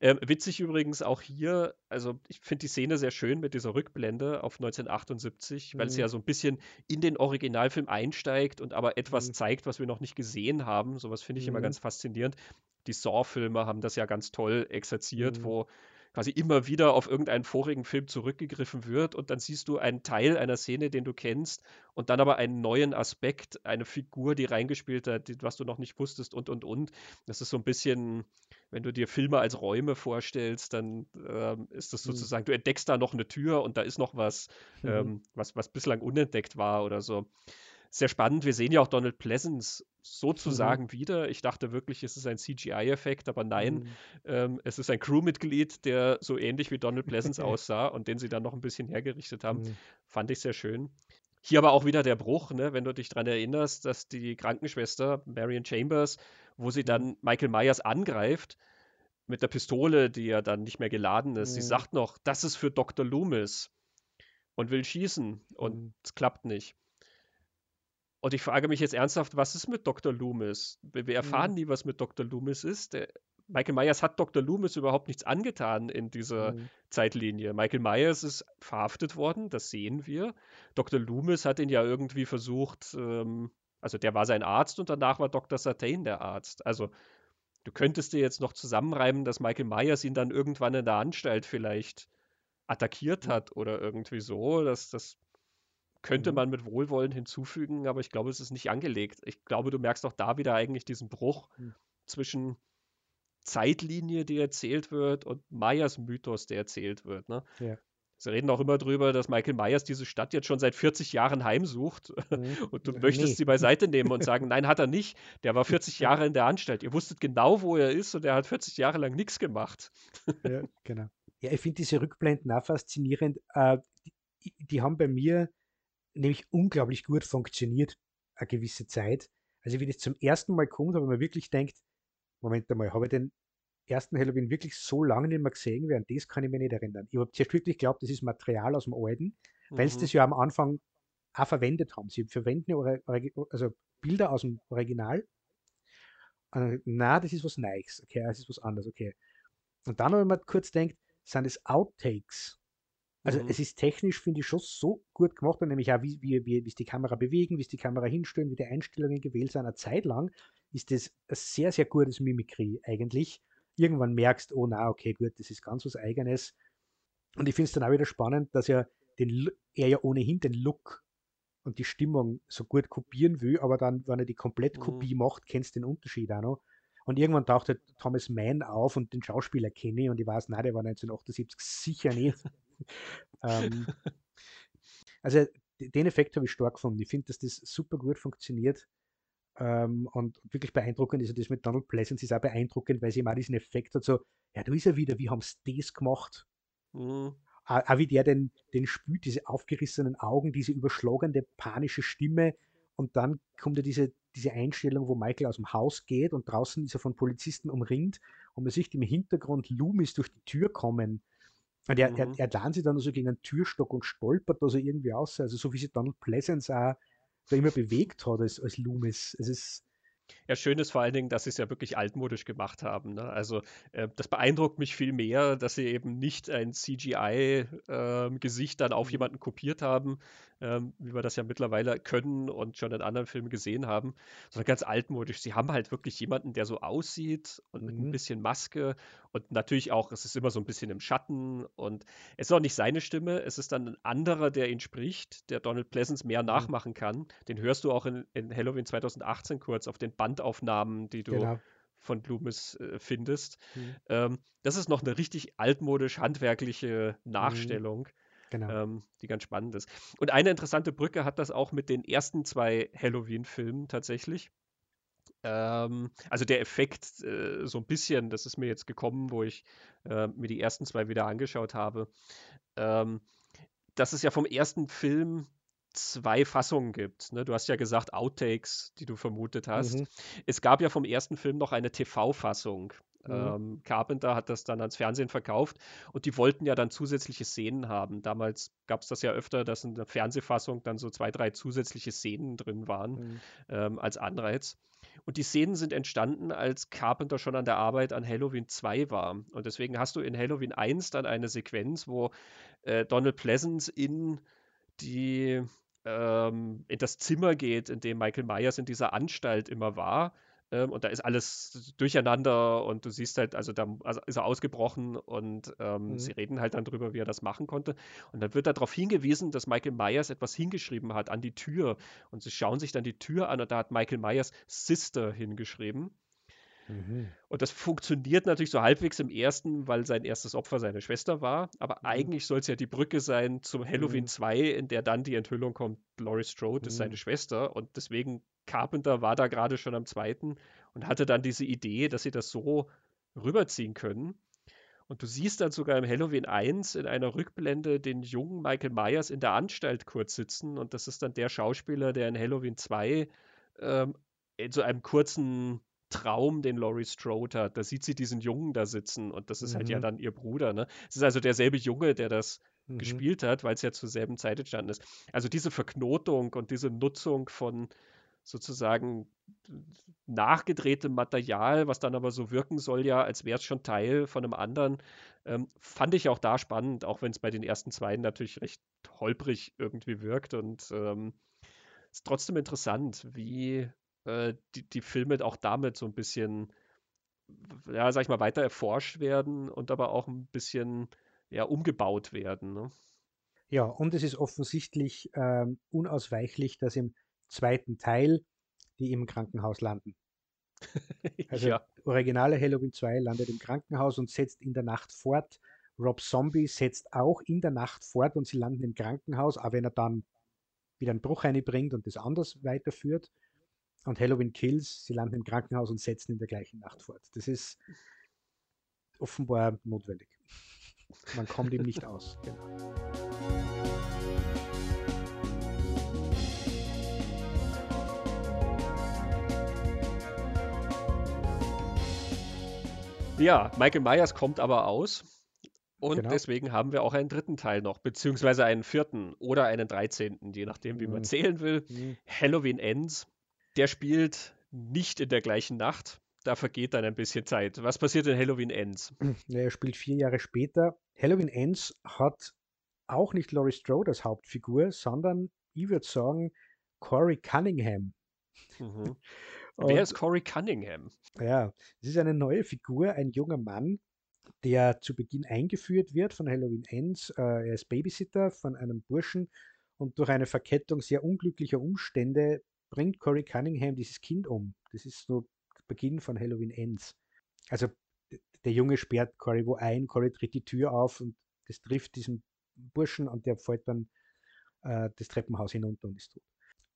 Ähm, witzig übrigens auch hier, also ich finde die Szene sehr schön mit dieser Rückblende auf 1978, mhm. weil sie ja so ein bisschen in den Originalfilm einsteigt und aber etwas mhm. zeigt, was wir noch nicht gesehen haben. Sowas finde ich mhm. immer ganz faszinierend. Die Saw-Filme haben das ja ganz toll exerziert, mhm. wo quasi immer wieder auf irgendeinen vorigen Film zurückgegriffen wird und dann siehst du einen Teil einer Szene, den du kennst und dann aber einen neuen Aspekt, eine Figur, die reingespielt hat, was du noch nicht wusstest und und und. Das ist so ein bisschen, wenn du dir Filme als Räume vorstellst, dann ähm, ist das mhm. sozusagen, du entdeckst da noch eine Tür und da ist noch was, mhm. ähm, was, was bislang unentdeckt war oder so sehr spannend. Wir sehen ja auch Donald Pleasance sozusagen mhm. wieder. Ich dachte wirklich, es ist ein CGI-Effekt, aber nein, mhm. ähm, es ist ein Crewmitglied, der so ähnlich wie Donald Pleasance aussah und den sie dann noch ein bisschen hergerichtet haben. Mhm. Fand ich sehr schön. Hier aber auch wieder der Bruch, ne, wenn du dich daran erinnerst, dass die Krankenschwester Marion Chambers, wo sie dann mhm. Michael Myers angreift, mit der Pistole, die ja dann nicht mehr geladen ist, sie mhm. sagt noch, das ist für Dr. Loomis und will schießen und mhm. es klappt nicht. Und ich frage mich jetzt ernsthaft, was ist mit Dr. Loomis? Wir erfahren mhm. nie, was mit Dr. Loomis ist. Der, Michael Myers hat Dr. Loomis überhaupt nichts angetan in dieser mhm. Zeitlinie. Michael Myers ist verhaftet worden, das sehen wir. Dr. Loomis hat ihn ja irgendwie versucht, ähm, also der war sein Arzt und danach war Dr. Sartain der Arzt. Also du könntest dir jetzt noch zusammenreimen, dass Michael Myers ihn dann irgendwann in der Anstalt vielleicht attackiert hat oder irgendwie so. Das, das könnte mhm. man mit Wohlwollen hinzufügen, aber ich glaube, es ist nicht angelegt. Ich glaube, du merkst auch da wieder eigentlich diesen Bruch mhm. zwischen Zeitlinie, die erzählt wird, und Meyers Mythos, der erzählt wird. Ne? Ja. Sie reden auch immer darüber, dass Michael Myers diese Stadt jetzt schon seit 40 Jahren heimsucht mhm. und du möchtest nee. sie beiseite nehmen und sagen, nein, hat er nicht. Der war 40 Jahre in der Anstalt. Ihr wusstet genau, wo er ist und er hat 40 Jahre lang nichts gemacht. Ja, genau. Ja, ich finde diese Rückblenden auch faszinierend. Äh, die, die, haben bei mir nämlich unglaublich gut funktioniert, eine gewisse Zeit. Also wie das zum ersten Mal kommt, aber man wirklich denkt, Moment einmal, habe ich den ersten Halloween wirklich so lange nicht mehr gesehen, während das kann ich mir nicht erinnern. Ich habe zuerst wirklich geglaubt, das ist Material aus dem Alten, weil sie das mhm. ja am Anfang auch verwendet haben. Sie verwenden also Bilder aus dem Original. Na, das ist was Neues. Okay, das ist was anderes. Okay. Und dann habe ich mir kurz gedacht, sind es Outtakes also mhm. es ist technisch, finde ich, schon so gut gemacht, und nämlich auch, wie, wie, wie, wie es die Kamera bewegen, wie es die Kamera hinstellen, wie die Einstellungen gewählt sind. Eine Zeit lang ist das ein sehr, sehr gutes Mimikry eigentlich. Irgendwann merkst, oh na, okay, gut, das ist ganz was Eigenes. Und ich finde es dann auch wieder spannend, dass er, den, er ja ohnehin den Look und die Stimmung so gut kopieren will, aber dann, wenn er die Komplettkopie mhm. macht, kennst du den Unterschied auch noch. Und irgendwann taucht halt Thomas Mann auf und den Schauspieler kenne ich und ich weiß, nein, der war 1978 sicher nicht. ähm, also den Effekt habe ich stark gefunden. Ich finde, dass das super gut funktioniert. Ähm, und wirklich beeindruckend ist das mit Donald Pleasance ist auch beeindruckend, weil sie immer diesen Effekt hat, so, ja, da ist er wieder, wie haben sie das gemacht? Mhm. Auch, auch wie der den, den spürt, diese aufgerissenen Augen, diese überschlagende panische Stimme und dann kommt ja diese, diese Einstellung, wo Michael aus dem Haus geht und draußen ist er von Polizisten umringt und man sieht im Hintergrund Loomis durch die Tür kommen und er, mhm. er, er dann sich dann so gegen einen Türstock und stolpert da so irgendwie aus. Also so wie sich Donald Pleasance auch da immer bewegt hat als, als Loomis. Es ist, ja, schön ist vor allen Dingen, dass sie es ja wirklich altmodisch gemacht haben. Ne? Also äh, das beeindruckt mich viel mehr, dass sie eben nicht ein CGI-Gesicht ähm, äh, dann auf mhm. jemanden kopiert haben, ähm, wie wir das ja mittlerweile können und schon in anderen Filmen gesehen haben, sondern ganz altmodisch. Sie haben halt wirklich jemanden, der so aussieht und mit ein Mhm. bisschen Maske und natürlich auch, es ist immer so ein bisschen im Schatten und es ist auch nicht seine Stimme, es ist dann ein anderer, der ihn spricht, der Donald Pleasance mehr Mhm. nachmachen kann. Den hörst du auch in, in Halloween 2018 kurz auf den Bandaufnahmen, die du Genau. von Loomis äh, findest. Mhm. Ähm, das ist noch eine richtig altmodisch handwerkliche Mhm. Nachstellung, Genau. ähm, die ganz spannend ist. Und eine interessante Brücke hat das auch mit den ersten zwei Halloween-Filmen tatsächlich. Ähm, also der Effekt, äh, so ein bisschen, das ist mir jetzt gekommen, wo ich äh, mir die ersten zwei wieder angeschaut habe, ähm, dass es ja vom ersten Film zwei Fassungen gibt. Ne? Du hast ja gesagt Outtakes, die du vermutet hast. Mhm. Es gab ja vom ersten Film noch eine TV-Fassung. Mhm. Ähm, Carpenter hat das dann ans Fernsehen verkauft und die wollten ja dann zusätzliche Szenen haben. Damals gab es das ja öfter, dass in der Fernsehfassung dann so zwei, drei zusätzliche Szenen drin waren Mhm. ähm, als Anreiz. Und die Szenen sind entstanden, als Carpenter schon an der Arbeit an Halloween 2 war. Und deswegen hast du in Halloween 1 dann eine Sequenz, wo äh, Donald Pleasance in die ähm, in das Zimmer geht, in dem Michael Myers in dieser Anstalt immer war. Ähm, und da ist alles durcheinander und du siehst halt, also da also ist er ausgebrochen und ähm, Mhm. sie reden halt dann drüber, wie er das machen konnte. Und dann wird darauf hingewiesen, dass Michael Myers etwas hingeschrieben hat an die Tür. Und sie schauen sich dann die Tür an und da hat Michael Myers Sister hingeschrieben. Mhm. Und das funktioniert natürlich so halbwegs im ersten, weil sein erstes Opfer seine Schwester war. Aber Mhm. eigentlich soll es ja die Brücke sein zum Halloween Mhm. 2, in der dann die Enthüllung kommt, Laurie Strode ist seine Mhm. Schwester. Und deswegen Carpenter war da gerade schon am zweiten und hatte dann diese Idee, dass sie das so rüberziehen können. Und du siehst dann sogar im Halloween 1 in einer Rückblende den jungen Michael Myers in der Anstalt kurz sitzen. Und das ist dann der Schauspieler, der in Halloween 2 ähm, in so einem kurzen Traum, den Laurie Strode hat. Da sieht sie diesen Jungen da sitzen und das ist halt ja Mhm. dann ihr Bruder. Ne? Es ist also derselbe Junge, der das Mhm. gespielt hat, weil es ja zur selben Zeit entstanden ist. Also diese Verknotung und diese Nutzung von sozusagen nachgedrehtem Material, was dann aber so wirken soll, ja, als wäre es schon Teil von einem anderen, ähm, fand ich auch da spannend, auch wenn es bei den ersten beiden natürlich recht holprig irgendwie wirkt und ähm, ist trotzdem interessant, wie äh, die, die Filme auch damit so ein bisschen, ja, sag ich mal, weiter erforscht werden und aber auch ein bisschen ja, umgebaut werden. Ne? Ja, und es ist offensichtlich ähm, unausweichlich, dass im zweiten Teil die im Krankenhaus landen. Also ja, originale Halloween 2 landet im Krankenhaus und setzt in der Nacht fort. Rob Zombie setzt auch in der Nacht fort und sie landen im Krankenhaus, auch wenn er dann wieder einen Bruch reinbringt und das anders weiterführt. Und Halloween Kills, sie landen im Krankenhaus und setzen in der gleichen Nacht fort. Das ist offenbar notwendig. Man kommt ihm nicht aus. Genau. ja, Michael Myers kommt aber aus. Und genau. deswegen haben wir auch einen dritten Teil noch, beziehungsweise einen vierten oder einen dreizehnten, je nachdem, wie man Mhm. zählen will. Mhm. Halloween Ends. Der spielt nicht in der gleichen Nacht. Da vergeht dann ein bisschen Zeit. Was passiert in Halloween Ends? Ja, er spielt vier Jahre später. Halloween Ends hat auch nicht Laurie Strode als Hauptfigur, sondern ich würde sagen Corey Cunningham. Mhm. Wer ist Corey Cunningham? ja, es ist eine neue Figur, ein junger Mann, der zu Beginn eingeführt wird von Halloween Ends. Äh, er ist Babysitter von einem Burschen und durch eine Verkettung sehr unglücklicher Umstände bringt Corey Cunningham dieses Kind um. Das ist so Beginn von Halloween Ends. Also der Junge sperrt Corey wo ein, Corey tritt die Tür auf und das trifft diesen Burschen und der fällt dann äh, das Treppenhaus hinunter und ist tot.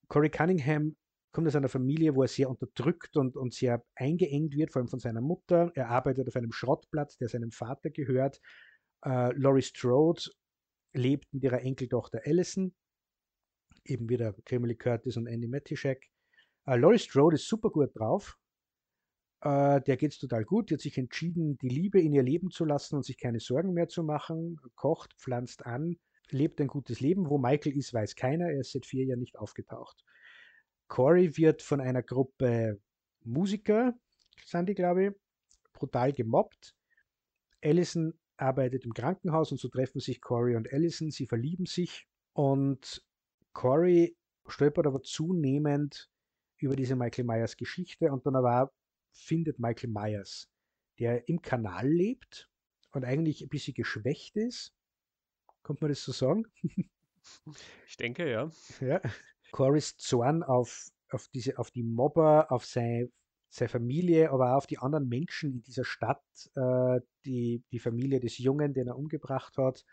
Corey Cunningham kommt aus einer Familie, wo er sehr unterdrückt und, und sehr eingeengt wird, vor allem von seiner Mutter. Er arbeitet auf einem Schrottplatz, der seinem Vater gehört. Äh, Laurie Strode lebt mit ihrer Enkeltochter Allison, eben wieder Jamie Curtis und Andy Matischek. Äh, Laurie Strode ist super gut drauf. Äh, der geht es total gut. Die hat sich entschieden, die Liebe in ihr Leben zu lassen und sich keine Sorgen mehr zu machen. Kocht, pflanzt an, lebt ein gutes Leben. Wo Michael ist, weiß keiner. Er ist seit vier Jahren nicht aufgetaucht. Corey wird von einer Gruppe Musiker, die, glaube ich, brutal gemobbt. Allison arbeitet im Krankenhaus und so treffen sich Corey und Allison. Sie verlieben sich und Corey stolpert aber zunehmend über diese Michael Myers Geschichte und dann aber findet Michael Myers, der im Kanal lebt und eigentlich ein bisschen geschwächt ist. Kommt man das so sagen? Ich denke, ja. ja. Corys Zorn auf, auf, diese, auf die Mobber, auf seine, seine Familie, aber auch auf die anderen Menschen in dieser Stadt, äh, die, die Familie des Jungen, den er umgebracht hat,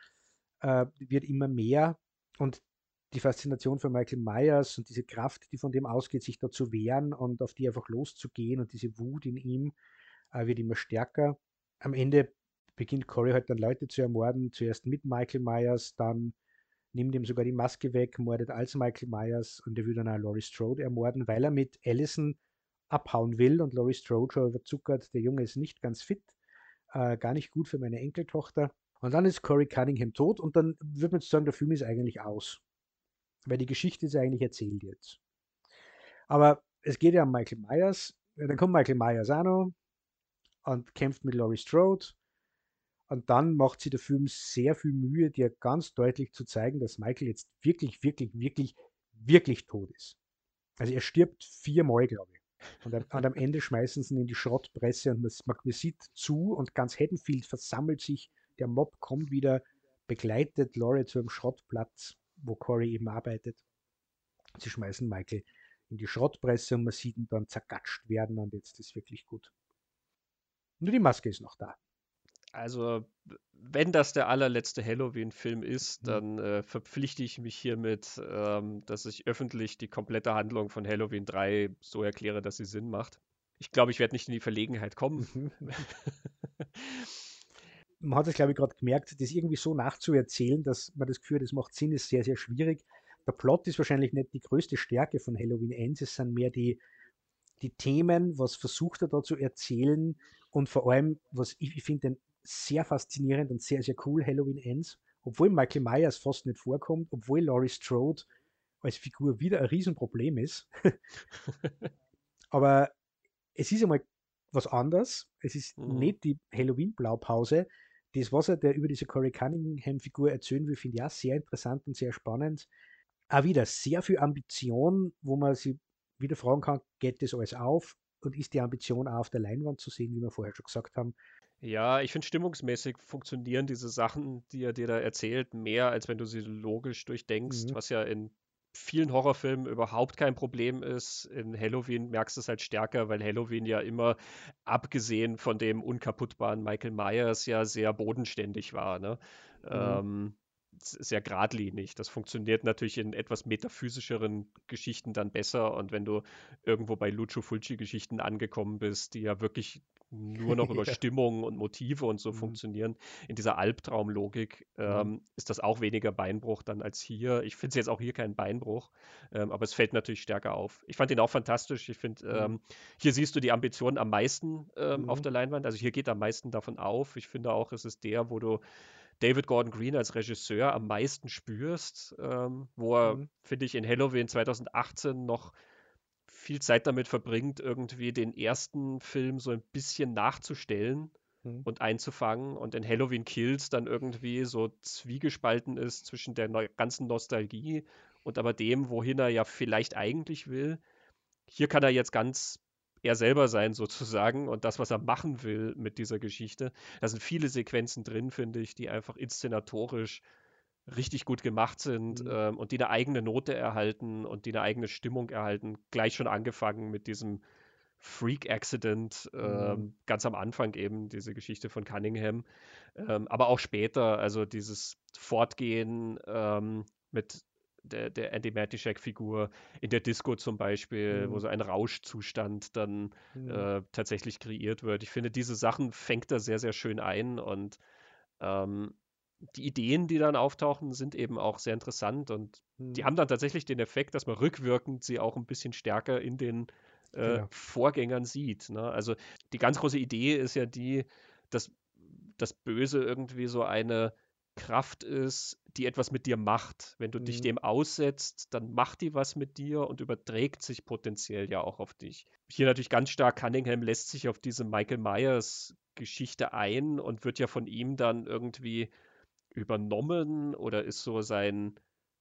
äh, wird immer mehr. Und die Faszination für Michael Myers und diese Kraft, die von dem ausgeht, sich da zu wehren und auf die einfach loszugehen und diese Wut in ihm äh, wird immer stärker. Am Ende beginnt Corey halt dann Leute zu ermorden, zuerst mit Michael Myers, dann nimmt ihm sogar die Maske weg, mordet als Michael Myers und er will dann auch Laurie Strode ermorden, weil er mit Allison abhauen will und Laurie Strode schon überzuckert, der Junge ist nicht ganz fit, äh, gar nicht gut für meine Enkeltochter. Und dann ist Corey Cunningham tot und dann würde man sagen, der Film ist eigentlich aus. Weil die Geschichte ist eigentlich erzählt jetzt. Aber es geht ja um Michael Myers. Dann kommt Michael Myers auch noch und kämpft mit Laurie Strode. Und dann macht sich der Film sehr viel Mühe, dir ganz deutlich zu zeigen, dass Michael jetzt wirklich, wirklich, wirklich, wirklich tot ist. Also er stirbt viermal, glaube ich. Und, am, und am Ende schmeißen sie ihn in die Schrottpresse und man, man sieht zu und ganz Haddonfield versammelt sich. Der Mob kommt wieder, begleitet Laurie zu einem Schrottplatz wo Corey eben arbeitet. Sie schmeißen Michael in die Schrottpresse und man sieht ihn dann zergatscht werden und jetzt ist wirklich gut. Nur die Maske ist noch da. Also, wenn das der allerletzte Halloween-Film ist, mhm. dann äh, verpflichte ich mich hiermit, ähm, dass ich öffentlich die komplette Handlung von Halloween 3 so erkläre, dass sie Sinn macht. Ich glaube, ich werde nicht in die Verlegenheit kommen. Man hat es, glaube ich, gerade gemerkt, das irgendwie so nachzuerzählen, dass man das Gefühl das macht Sinn, ist sehr, sehr schwierig. Der Plot ist wahrscheinlich nicht die größte Stärke von Halloween Ends, es sind mehr die, die Themen, was versucht er da zu erzählen und vor allem, was ich, ich finde, sehr faszinierend und sehr, sehr cool Halloween Ends, obwohl Michael Myers fast nicht vorkommt, obwohl Laurie Strode als Figur wieder ein Riesenproblem ist. Aber es ist einmal was anderes. Es ist mhm. nicht die Halloween-Blaupause, das, was er der über diese Corey Cunningham-Figur erzählen will, finde ich auch sehr interessant und sehr spannend. Auch wieder sehr viel Ambition, wo man sich wieder fragen kann, geht das alles auf und ist die Ambition auch auf der Leinwand zu sehen, wie wir vorher schon gesagt haben. Ja, ich finde stimmungsmäßig funktionieren diese Sachen, die er dir da erzählt, mehr als wenn du sie logisch durchdenkst, mhm. was ja in vielen Horrorfilmen überhaupt kein Problem ist. In Halloween merkst du es halt stärker, weil Halloween ja immer, abgesehen von dem unkaputtbaren Michael Myers, ja sehr bodenständig war. Ne? Mhm. Ähm, sehr geradlinig. Das funktioniert natürlich in etwas metaphysischeren Geschichten dann besser. Und wenn du irgendwo bei Lucio Fulci-Geschichten angekommen bist, die ja wirklich nur noch über ja. Stimmung und Motive und so mhm. funktionieren, in dieser Albtraumlogik, mhm. ähm, mhm. ist das auch weniger Beinbruch dann als hier. Ich finde es jetzt auch hier kein Beinbruch, ähm, aber es fällt natürlich stärker auf. Ich fand ihn auch fantastisch. Ich finde, mhm. ähm, hier siehst du die Ambitionen am meisten ähm, auf mhm. der Leinwand. Also hier geht am meisten davon auf. Ich finde auch, es ist der, wo du David Gordon Green als Regisseur am meisten spürst, ähm, wo er, mhm. finde ich, in Halloween 2018 noch viel Zeit damit verbringt, irgendwie den ersten Film so ein bisschen nachzustellen mhm. und einzufangen und in Halloween Kills dann irgendwie so zwiegespalten ist zwischen der neu ganzen Nostalgie und aber dem, wohin er ja vielleicht eigentlich will. Hier kann er jetzt ganz er selber sein sozusagen und das, was er machen will mit dieser Geschichte. Da sind viele Sequenzen drin, finde ich, die einfach inszenatorisch richtig gut gemacht sind mhm. ähm, und die eine eigene Note erhalten und die eine eigene Stimmung erhalten. Gleich schon angefangen mit diesem Freak Accident, ähm, mhm. ganz am Anfang eben, diese Geschichte von Cunningham, ähm, aber auch später, also dieses Fortgehen ähm, mit der, der Andy Matischek-Figur in der Disco zum Beispiel, mhm. wo so ein Rauschzustand dann mhm. äh, tatsächlich kreiert wird. Ich finde, diese Sachen fängt er sehr, sehr schön ein und ähm, die Ideen, die dann auftauchen, sind eben auch sehr interessant und mhm. die haben dann tatsächlich den Effekt, dass man rückwirkend sie auch ein bisschen stärker in den äh, genau. Vorgängern sieht. Ne? Also die ganz große Idee ist ja die, dass das Böse irgendwie so eine Kraft ist, die etwas mit dir macht. Wenn du mhm. dich dem aussetzt, dann macht die was mit dir und überträgt sich potenziell ja auch auf dich. Hier natürlich ganz stark, Cunningham lässt sich auf diese Michael Myers Geschichte ein und wird ja von ihm dann irgendwie übernommen oder ist so sein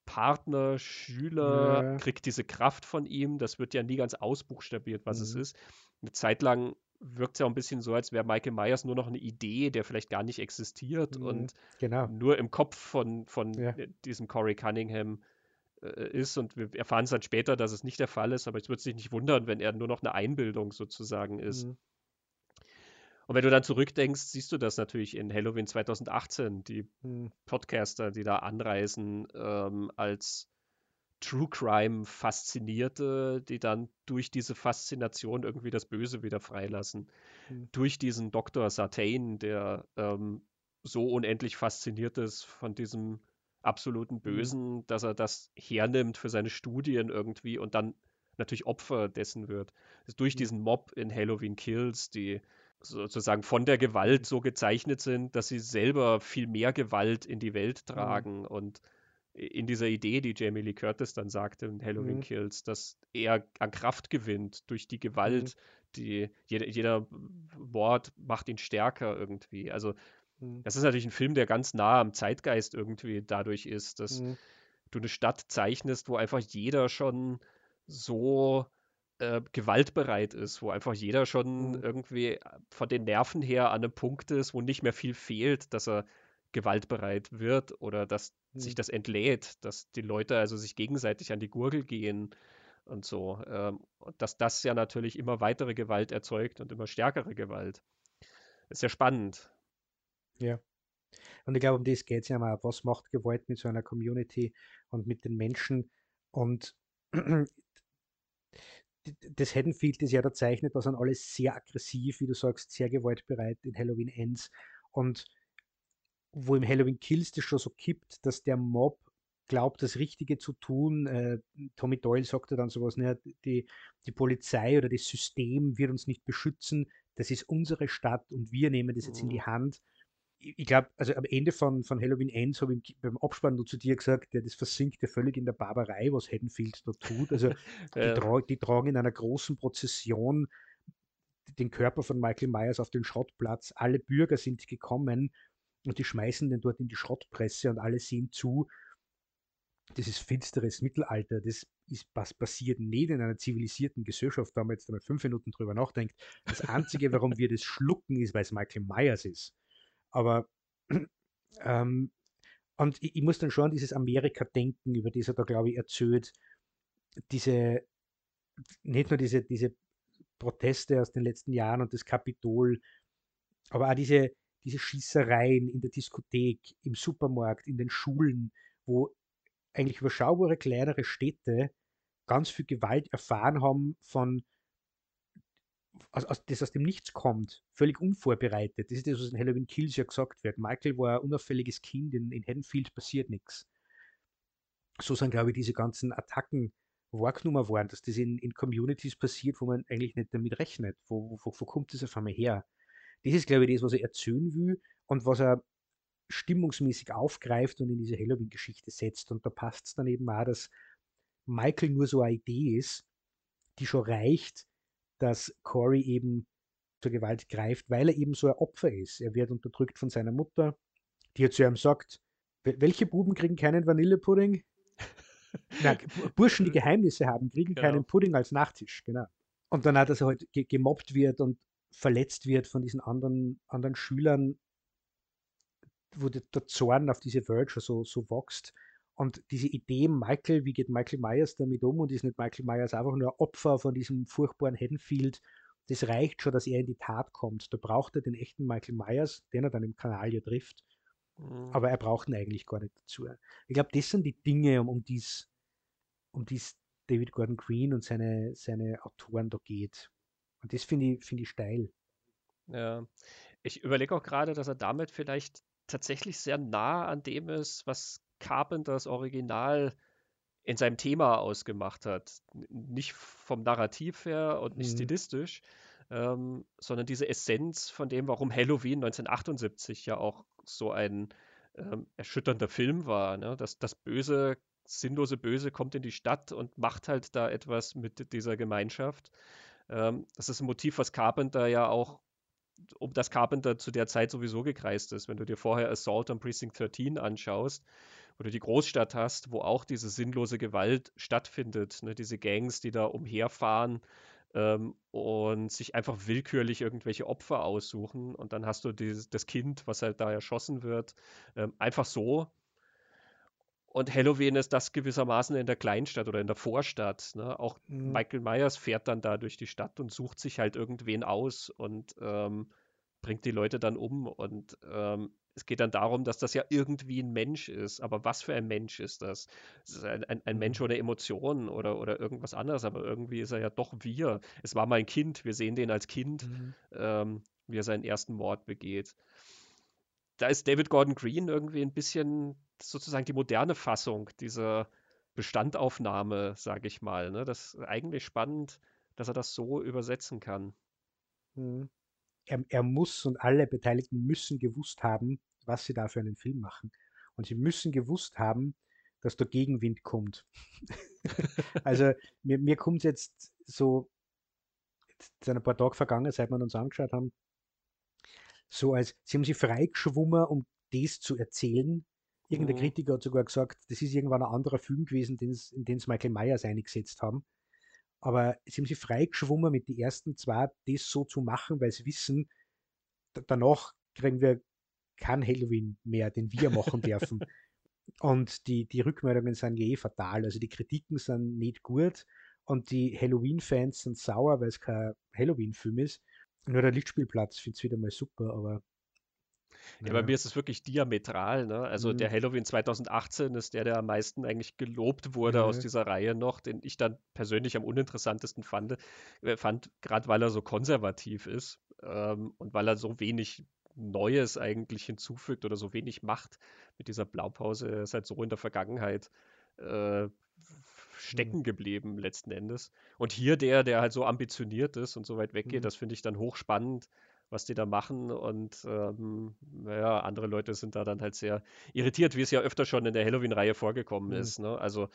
Partner, Schüler, ja. kriegt diese Kraft von ihm. Das wird ja nie ganz ausbuchstabiert, was mhm. es ist. Eine Zeit lang wirkt es ja auch ein bisschen so, als wäre Michael Myers nur noch eine Idee, der vielleicht gar nicht existiert mhm. und genau. nur im Kopf von, von ja. diesem Corey Cunningham äh, ist. Und wir erfahren es dann später, dass es nicht der Fall ist, aber es wird sich nicht wundern, wenn er nur noch eine Einbildung sozusagen ist. Mhm. Und wenn du dann zurückdenkst, siehst du das natürlich in Halloween 2018, die mhm. Podcaster, die da anreisen ähm, als True Crime Faszinierte, die dann durch diese Faszination irgendwie das Böse wieder freilassen. Mhm. Durch diesen Dr. Sartain, der ähm, so unendlich fasziniert ist von diesem absoluten mhm. Bösen, mhm. dass er das hernimmt für seine Studien irgendwie und dann natürlich Opfer dessen wird. Also durch mhm. diesen Mob in Halloween Kills, die sozusagen von der Gewalt so gezeichnet sind, dass sie selber viel mehr Gewalt in die Welt mhm. tragen und in dieser Idee, die Jamie Lee Curtis dann sagte in Halloween mhm. Kills, dass er an Kraft gewinnt durch die Gewalt, mhm. die jeder, jeder Mord macht ihn stärker irgendwie. Also mhm. das ist natürlich ein Film, der ganz nah am Zeitgeist irgendwie dadurch ist, dass mhm. du eine Stadt zeichnest, wo einfach jeder schon so äh, gewaltbereit ist, wo einfach jeder schon mhm. irgendwie von den Nerven her an einem Punkt ist, wo nicht mehr viel fehlt, dass er gewaltbereit wird oder dass mhm. sich das entlädt, dass die Leute also sich gegenseitig an die Gurgel gehen und so. Ähm, dass das ja natürlich immer weitere Gewalt erzeugt und immer stärkere Gewalt. Ist ja spannend. Ja. Und ich glaube, um das geht es ja mal. Was macht Gewalt mit so einer Community und mit den Menschen? Und das Haddonfield ist ja da zeichnet, da sind alle sehr aggressiv, wie du sagst, sehr gewaltbereit in Halloween Ends. Und wo im Halloween Kills das schon so kippt, dass der Mob glaubt, das Richtige zu tun. Äh, Tommy Doyle sagte dann sowas, ne, die, die Polizei oder das System wird uns nicht beschützen, das ist unsere Stadt und wir nehmen das jetzt in die mhm. Hand ich glaube, also am Ende von, von Halloween Ends habe ich beim Abspann nur zu dir gesagt, ja, das versinkt ja völlig in der Barbarei, was Haddonfield da tut. Also ja. die, tra die, tragen in einer großen Prozession den Körper von Michael Myers auf den Schrottplatz. Alle Bürger sind gekommen und die schmeißen den dort in die Schrottpresse und alle sehen zu. Das ist finsteres Mittelalter. Das ist was passiert nicht in einer zivilisierten Gesellschaft, wenn man jetzt einmal fünf Minuten drüber nachdenkt. Das Einzige, warum wir das schlucken, ist, weil es Michael Myers ist. Aber ähm, und ich, ich, muss dann schon an dieses Amerika denken, über das er da, glaube ich, erzählt. Diese, nicht nur diese, diese Proteste aus den letzten Jahren und das Kapitol, aber auch diese, diese Schießereien in der Diskothek, im Supermarkt, in den Schulen, wo eigentlich überschaubare kleinere Städte ganz viel Gewalt erfahren haben von aus, aus, das aus dem Nichts kommt, völlig unvorbereitet. Das ist das, was in Halloween Kills ja gesagt wird. Michael war ein unauffälliges Kind, in, in Haddonfield passiert nichts. So sind, glaube ich, diese ganzen Attacken wahrgenommen worden, dass das in, in Communities passiert, wo man eigentlich nicht damit rechnet. Wo, wo, wo kommt das auf einmal her? Das ist, glaube ich, das, was er erzählen will und was er stimmungsmäßig aufgreift und in diese Halloween-Geschichte setzt. Und da passt es dann eben auch, dass Michael nur so eine Idee ist, die schon reicht, dass Corey eben zur Gewalt greift, weil er eben so ein Opfer ist. Er wird unterdrückt von seiner Mutter, die zu ihm sagt, welche Buben kriegen keinen Vanillepudding? Nein, Burschen, die Geheimnisse haben, kriegen genau. keinen Pudding als Nachtisch, genau. Und dann hat er halt gemobbt wird und verletzt wird von diesen anderen, anderen Schülern, wo der, der Zorn auf diese Welt schon so, so wächst. Und diese Idee, Michael, wie geht Michael Myers damit um und ist nicht Michael Myers einfach nur Opfer von diesem furchtbaren Haddonfield, das reicht schon, dass er in die Tat kommt. Da braucht er den echten Michael Myers, den er dann im Kanal ja trifft. Mhm. Aber er braucht ihn eigentlich gar nicht dazu. Ich glaube, das sind die Dinge, um, um dies, um dies David Gordon Green und seine, seine Autoren da geht. Und das finde ich, find ich steil. Ja, ich überlege auch gerade, dass er damit vielleicht tatsächlich sehr nah an dem ist, was Carpenters Original in seinem Thema ausgemacht hat. Nicht vom Narrativ her und nicht mhm. stilistisch, ähm, sondern diese Essenz von dem, warum Halloween 1978 ja auch so ein ähm, erschütternder Film war. Ne? Dass das Böse, sinnlose Böse kommt in die Stadt und macht halt da etwas mit dieser Gemeinschaft. Ähm, das ist ein Motiv, was Carpenter ja auch um das Carpenter zu der Zeit sowieso gekreist ist. Wenn du dir vorher Assault on Precinct 13 anschaust, wo du die Großstadt hast, wo auch diese sinnlose Gewalt stattfindet, ne? diese Gangs, die da umherfahren ähm, und sich einfach willkürlich irgendwelche Opfer aussuchen. Und dann hast du dieses, das Kind, was halt da erschossen wird, ähm, einfach so. Und Halloween ist das gewissermaßen in der Kleinstadt oder in der Vorstadt. Ne? Auch mhm. Michael Myers fährt dann da durch die Stadt und sucht sich halt irgendwen aus und ähm, bringt die Leute dann um. Und ähm, es geht dann darum, dass das ja irgendwie ein Mensch ist. Aber was für ein Mensch ist das? Es ist ein, ein, ein, Mensch mhm. ohne Emotionen oder, oder irgendwas anderes, aber irgendwie ist er ja doch wir. Es war mal ein Kind, wir sehen den als Kind, mhm. ähm, wie er seinen ersten Mord begeht. Da ist David Gordon Green irgendwie ein bisschen sozusagen die moderne Fassung dieser Bestandaufnahme, sage ich mal. Ne? Das ist eigentlich spannend, dass er das so übersetzen kann. Mhm. Er, er, muss und alle Beteiligten müssen gewusst haben, was sie da für einen Film machen. Und sie müssen gewusst haben, dass der Gegenwind kommt. also mir, mir kommt es jetzt so, es sind ein paar Tage vergangen, seit wir uns angeschaut haben, so als, sie haben sich freigeschwommen, um das zu erzählen. Irgendein mhm. Kritiker hat sogar gesagt, das ist irgendwann ein anderer Film gewesen, in den es Michael Myers eingesetzt haben. Aber sie haben sich freigeschwommen mit den ersten zwei, das so zu machen, weil sie wissen, danach kriegen wir kein Halloween mehr, den wir machen dürfen. und die, die Rückmeldungen sind eh fatal. Also die Kritiken sind nicht gut und die Halloween-Fans sind sauer, weil es kein Halloween-Film ist. Nur der Lichtspielplatz finde ich wieder mal super, aber. Ja, bei mir ist es wirklich diametral. Ne? Also mhm. der Halloween 2018 ist der, der am meisten eigentlich gelobt wurde mhm. aus dieser Reihe noch, den ich dann persönlich am uninteressantesten fand, äh, fand gerade weil er so konservativ ist ähm, und weil er so wenig Neues eigentlich hinzufügt oder so wenig macht mit dieser Blaupause. Er ist halt so in der Vergangenheit äh, stecken mhm. geblieben letzten Endes. Und hier der, der halt so ambitioniert ist und so weit weggeht, mhm. das finde ich dann hochspannend, was die da machen. Und ähm, naja, andere Leute sind da dann halt sehr irritiert, wie es ja öfter schon in der Halloween-Reihe vorgekommen mhm. ist. Ne? Also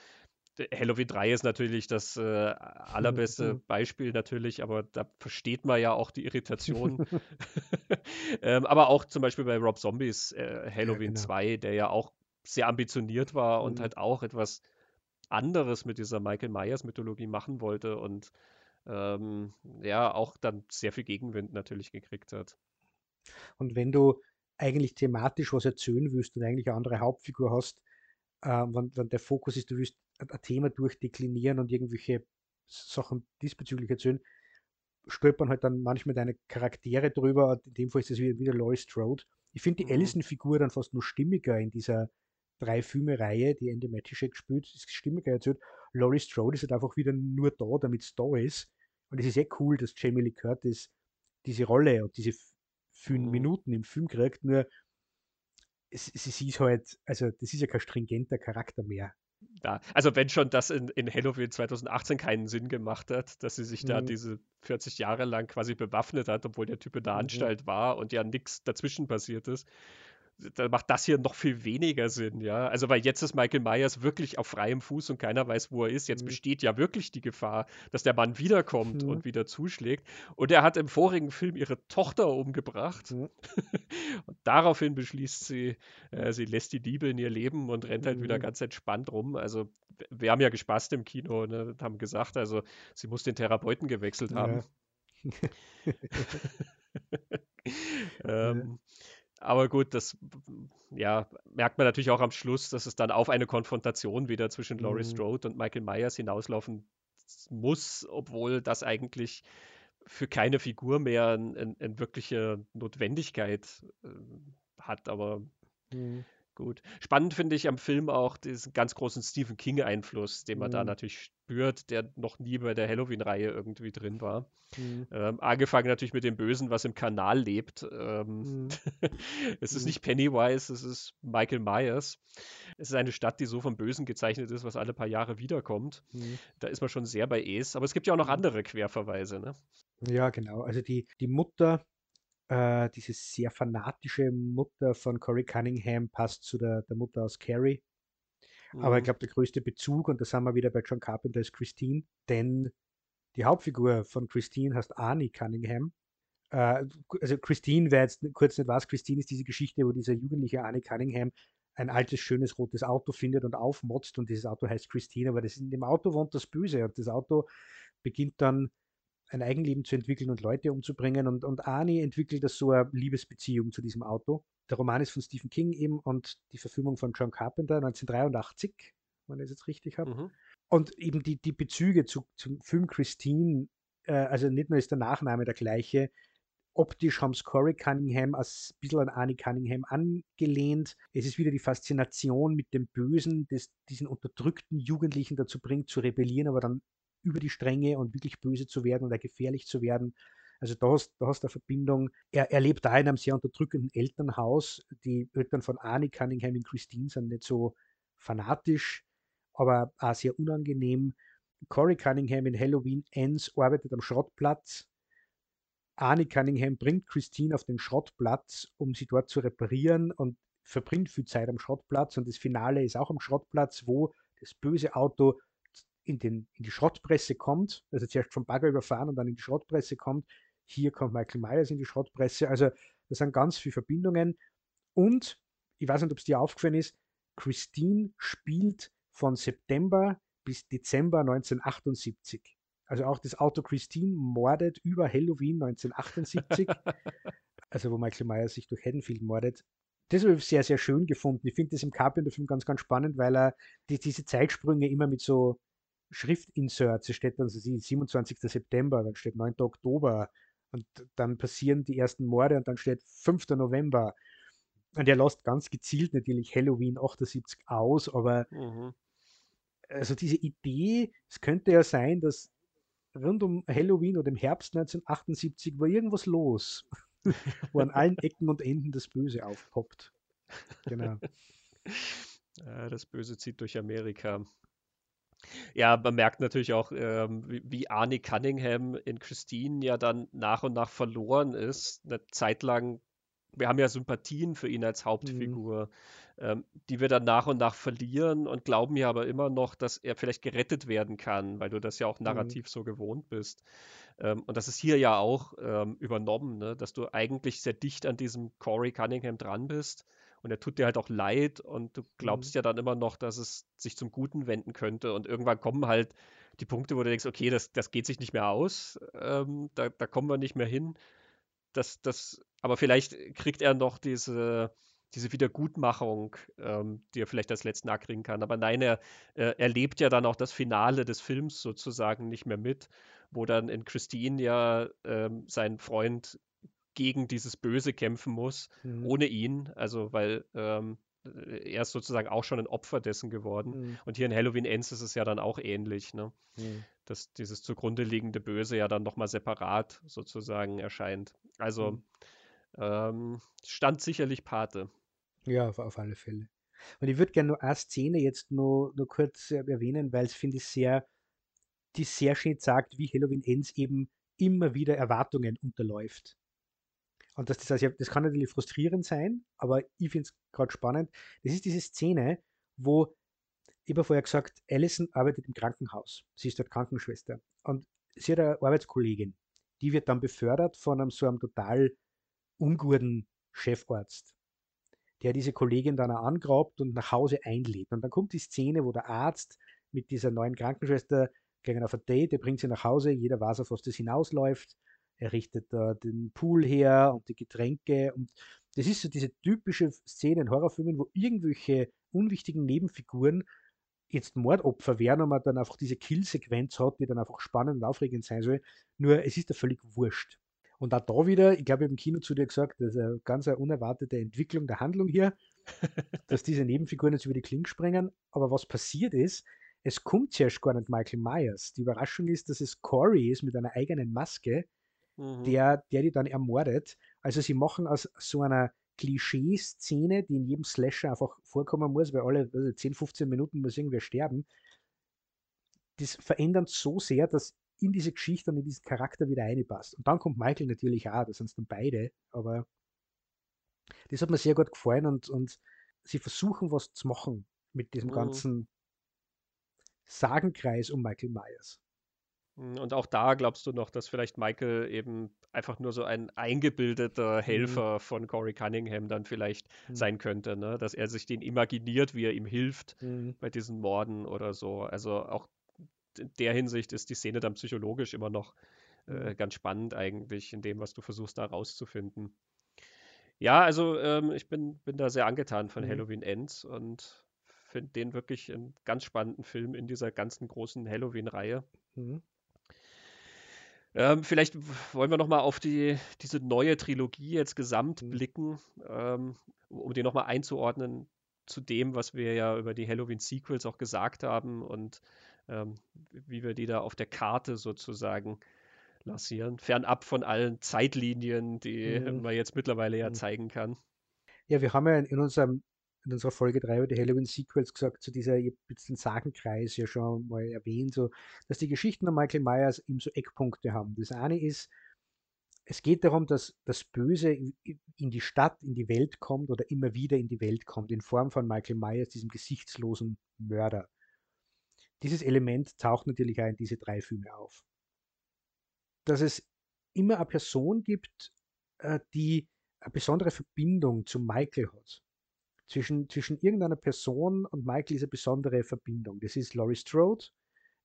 Halloween 3 ist natürlich das äh, allerbeste Beispiel natürlich, aber da versteht man ja auch die Irritation. ähm, aber auch zum Beispiel bei Rob Zombies äh, Halloween ja, genau. 2, der ja auch sehr ambitioniert war mhm. und halt auch etwas anderes mit dieser Michael Myers Mythologie machen wollte und ähm, ja, auch dann sehr viel Gegenwind natürlich gekriegt hat. Und wenn du eigentlich thematisch was erzählen willst und eigentlich eine andere Hauptfigur hast, äh, wenn, wenn der Fokus ist, du willst ein Thema durchdeklinieren und irgendwelche Sachen diesbezüglich erzählen, stolpern halt dann manchmal deine Charaktere drüber. In dem Fall ist es wieder, wieder Laurie Strode. Ich finde die mhm. Allison-Figur dann fast nur stimmiger in dieser Drei-Filme-Reihe, die Andy Matischek spielt, ist stimmiger erzählt. Laurie Strode ist halt einfach wieder nur da, damit es da ist. Und es ist eh cool, dass Jamie Lee Curtis diese Rolle und diese fünf mhm. Minuten im Film kriegt, nur sie ist halt, also das ist ja kein stringenter Charakter mehr. Ja, also wenn schon das in, in Halloween 2018 keinen Sinn gemacht hat, dass sie sich mhm. da diese 40 Jahre lang quasi bewaffnet hat, obwohl der Typ in der mhm. Anstalt war und ja nichts dazwischen passiert ist, da macht das hier noch viel weniger Sinn, ja. Also, weil jetzt ist Michael Myers wirklich auf freiem Fuß und keiner weiß, wo er ist. Jetzt mhm. besteht ja wirklich die Gefahr, dass der Mann wiederkommt mhm. und wieder zuschlägt. Und er hat im vorigen Film ihre Tochter umgebracht. Mhm. und daraufhin beschließt sie, äh, sie lässt die Liebe in ihr Leben und rennt halt wieder mhm. ganz entspannt rum. Also, wir haben ja gespaßt im Kino ne, und haben gesagt, also, sie muss den Therapeuten gewechselt haben. Ja. ähm, aber gut, das ja, merkt man natürlich auch am Schluss, dass es dann auf eine Konfrontation wieder zwischen Laurie mhm. Strode und Michael Myers hinauslaufen muss, obwohl das eigentlich für keine Figur mehr eine ein wirkliche Notwendigkeit äh, hat. Aber mhm. Gut. Spannend finde ich am Film auch diesen ganz großen Stephen King-Einfluss, den man mhm. da natürlich spürt, der noch nie bei der Halloween-Reihe irgendwie drin war. Mhm. Ähm, angefangen natürlich mit dem Bösen, was im Kanal lebt. Ähm, mhm. es ist mhm. nicht Pennywise, es ist Michael Myers. Es ist eine Stadt, die so vom Bösen gezeichnet ist, was alle paar Jahre wiederkommt. Mhm. Da ist man schon sehr bei Es. Aber es gibt ja auch noch mhm. andere Querverweise. Ne? Ja, genau. Also die, die Mutter äh, diese sehr fanatische Mutter von Corey Cunningham passt zu der, der Mutter aus Carrie. Mhm. Aber ich mhm. glaube, der größte Bezug, und da sind wir wieder bei John Carpenter, ist Christine, denn die Hauptfigur von Christine heißt Arnie Cunningham. Äh, also Christine, wer jetzt kurz nicht weiß, Christine ist diese Geschichte, wo dieser jugendliche Annie Cunningham ein altes, schönes rotes Auto findet und aufmotzt und dieses Auto heißt Christine, aber das in dem Auto wohnt das Böse und das Auto beginnt dann ein Eigenleben zu entwickeln und Leute umzubringen und, und Arnie entwickelt das so eine Liebesbeziehung zu diesem Auto. Der Roman ist von Stephen King eben und die Verfilmung von John Carpenter 1983, wenn ich es jetzt richtig habe. Mhm. Und eben die, die Bezüge zu, zum Film Christine, äh, also nicht nur ist der Nachname der gleiche, Optisch haben es Corey Cunningham als ein bisschen an Arnie Cunningham angelehnt. Es ist wieder die Faszination mit dem Bösen, das diesen unterdrückten Jugendlichen dazu bringt, zu rebellieren, aber dann über die Stränge und wirklich böse zu werden oder gefährlich zu werden. Also da hast, du eine Verbindung. Er, er lebt da in einem sehr unterdrückenden Elternhaus. Die Eltern von Arnie Cunningham und Christine sind nicht so fanatisch, aber auch sehr unangenehm. Corey Cunningham in Halloween Ends arbeitet am Schrottplatz Arnie Cunningham bringt Christine auf den Schrottplatz, um sie dort zu reparieren und verbringt viel Zeit am Schrottplatz. Und das Finale ist auch am Schrottplatz, wo das böse Auto in, den, in die Schrottpresse kommt, also zuerst vom Bagger überfahren und dann in die Schrottpresse kommt. Hier kommt Michael Myers in die Schrottpresse. Also das sind ganz viele Verbindungen. Und ich weiß nicht, ob es dir aufgefallen ist, Christine spielt von September bis Dezember 1978. Also auch das Auto Christine mordet über Halloween 1978. also wo Michael Myers sich durch Haddonfield mordet. Das habe ich sehr, sehr schön gefunden. Ich finde das im Carpenter-Film ganz, ganz spannend, weil er die, diese Zeitsprünge immer mit so Schriftinserts, es steht dann so 27. September, dann steht 9. Oktober und dann passieren die ersten Morde und dann steht 5. November. Und er lässt ganz gezielt natürlich Halloween 78 aus, aber mhm. also diese Idee, es könnte ja sein, dass rund um Halloween oder im Herbst 1978 war irgendwas los, wo an allen Ecken und Enden das Böse aufpoppt. Genau. Das Böse zieht durch Amerika. Ja, man merkt natürlich auch, ähm, wie, Arnie Cunningham in Christine ja dann nach und nach verloren ist. Eine Zeit lang wir haben ja Sympathien für ihn als mhm. Hauptfigur, mhm. ähm, die wir dann nach und nach verlieren und glauben ja aber immer noch, dass er vielleicht gerettet werden kann, weil du das ja auch mhm. narrativ mhm. so gewohnt bist. Ähm, und das ist hier ja auch ähm, übernommen, ne? dass du eigentlich sehr dicht an diesem Corey Cunningham dran bist. Und er tut dir halt auch leid und du glaubst mhm. ja dann immer noch, dass es sich zum Guten wenden könnte. Und irgendwann kommen halt die Punkte, wo du denkst, okay, das, das geht sich nicht mehr aus, ähm, da, da kommen wir nicht mehr hin das, das, aber vielleicht kriegt er noch diese, diese Wiedergutmachung, ähm, die er vielleicht als letzten Akt kriegen kann. Aber nein, er, äh, er lebt ja dann auch das Finale des Films sozusagen nicht mehr mit, wo dann in Christine ja ähm, sein Freund gegen dieses Böse kämpfen muss, mhm. ohne ihn. Also, weil ähm, er ist sozusagen auch schon ein Opfer dessen geworden. Mhm. Und hier in Halloween Ends ist es ja dann auch ähnlich, ne? Mhm. dass dieses zugrunde liegende Böse ja dann nochmal separat sozusagen erscheint. Also mhm. ähm, stand sicherlich Pate. Ja, auf, auf alle Fälle. Und ich würde gerne nur eine Szene jetzt nur, nur kurz erwähnen, weil es finde ich sehr, die sehr schön sagt, wie Halloween Ends eben immer wieder Erwartungen unterläuft. Und das, das, heißt, das kann natürlich frustrierend sein, aber ich finde es gerade spannend. Das ist diese Szene, wo, ich habe vorher gesagt, Alison arbeitet im Krankenhaus. Sie ist dort Krankenschwester. Und sie hat eine Arbeitskollegin, die wird dann befördert von einem so einem total unguten Chefarzt, der diese Kollegin dann auch angrabt und nach Hause einlädt. Und dann kommt die Szene, wo der Arzt mit dieser neuen Krankenschwester gegen auf ein Date, der bringt sie nach Hause, jeder weiß, auf was das hinausläuft er richtet da den Pool her und die Getränke. Und das ist so diese typische Szene in Horrorfilmen, wo irgendwelche unwichtigen Nebenfiguren jetzt Mordopfer werden und man dann einfach diese Killsequenz hat, die dann einfach spannend und aufregend sein soll. Nur es ist da völlig wurscht. Und auch da wieder, ich glaube, ich habe im Kino zu dir gesagt, das ist eine ganz eine unerwartete Entwicklung der Handlung hier, dass diese Nebenfiguren jetzt über die Klinge springen. Aber was passiert ist, es kommt zuerst gar nicht Michael Myers. Die Überraschung ist, dass es Corey ist mit einer eigenen Maske, mhm. der, der die dann ermordet. Also sie machen aus so einer Klischee-Szene, die in jedem Slasher einfach vorkommen muss, weil alle also 10, 15 Minuten muss irgendwer sterben. Das verändert so sehr, dass in diese Geschichte und in diesen Charakter wieder reinpasst. Und dann kommt Michael natürlich auch, das sind es dann beide, aber das hat mir sehr gut gefallen und, und sie versuchen was zu machen mit diesem mhm. ganzen Sagenkreis um Michael Myers. Hm, und auch da glaubst du noch, dass vielleicht Michael eben einfach nur so ein eingebildeter mhm. Helfer mhm. von Corey Cunningham dann vielleicht mhm. sein könnte, ne? dass er sich den imaginiert, wie er ihm hilft mhm. bei diesen Morden oder so. Also auch in der Hinsicht ist die Szene dann psychologisch immer noch äh, mhm. ganz spannend eigentlich in dem, was du versuchst da rauszufinden. Ja, also ähm, ich bin, bin da sehr angetan von mhm. Halloween Ends und finde den wirklich einen ganz spannenden Film in dieser ganzen großen Halloween-Reihe. Mhm. Ähm, vielleicht wollen wir noch mal auf die, diese neue Trilogie jetzt gesamt mhm. blicken, ähm, um die noch mal einzuordnen zu dem, was wir ja über die Halloween-Sequels auch gesagt haben und ähm, wie wir die da auf der Karte sozusagen lancieren, fernab von allen Zeitlinien, die mhm. man jetzt mittlerweile ja mhm. zeigen kann. Ja, wir haben ja in unserem in unserer Folge 3 über die Halloween Sequels gesagt, zu dieser bisschen Sagenkreis ja schon mal erwähnt, so, dass die Geschichten von Michael Myers eben so Eckpunkte haben. Das eine ist, es geht darum, dass das Böse in die Stadt, in die Welt kommt oder immer wieder in die Welt kommt, in Form von Michael Myers, diesem gesichtslosen Mörder. Dieses Element taucht natürlich auch in diese drei Filme auf. Dass es immer eine Person gibt, äh, die eine besondere Verbindung zu Michael hat. Zwischen, zwischen irgendeiner Person und Michael ist eine besondere Verbindung. Das ist Laurie Strode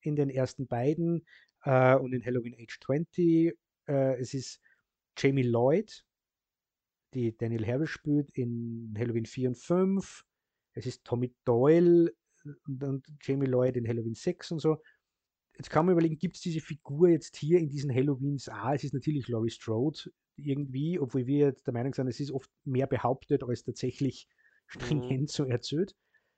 in den ersten beiden äh, und in Halloween Age 20. Äh, es ist Jamie Lloyd, die Daniel Harris spielt in Halloween 4 und 5. Es ist Tommy Doyle und, und Jamie Lloyd in Halloween 6 und so. Jetzt kann man überlegen, gibt es diese Figur jetzt hier in diesen Halloweens? Ah, es ist natürlich Laurie Strode irgendwie, obwohl wir der Meinung sind, es ist oft mehr behauptet als tatsächlich stringent mhm. so erzählt.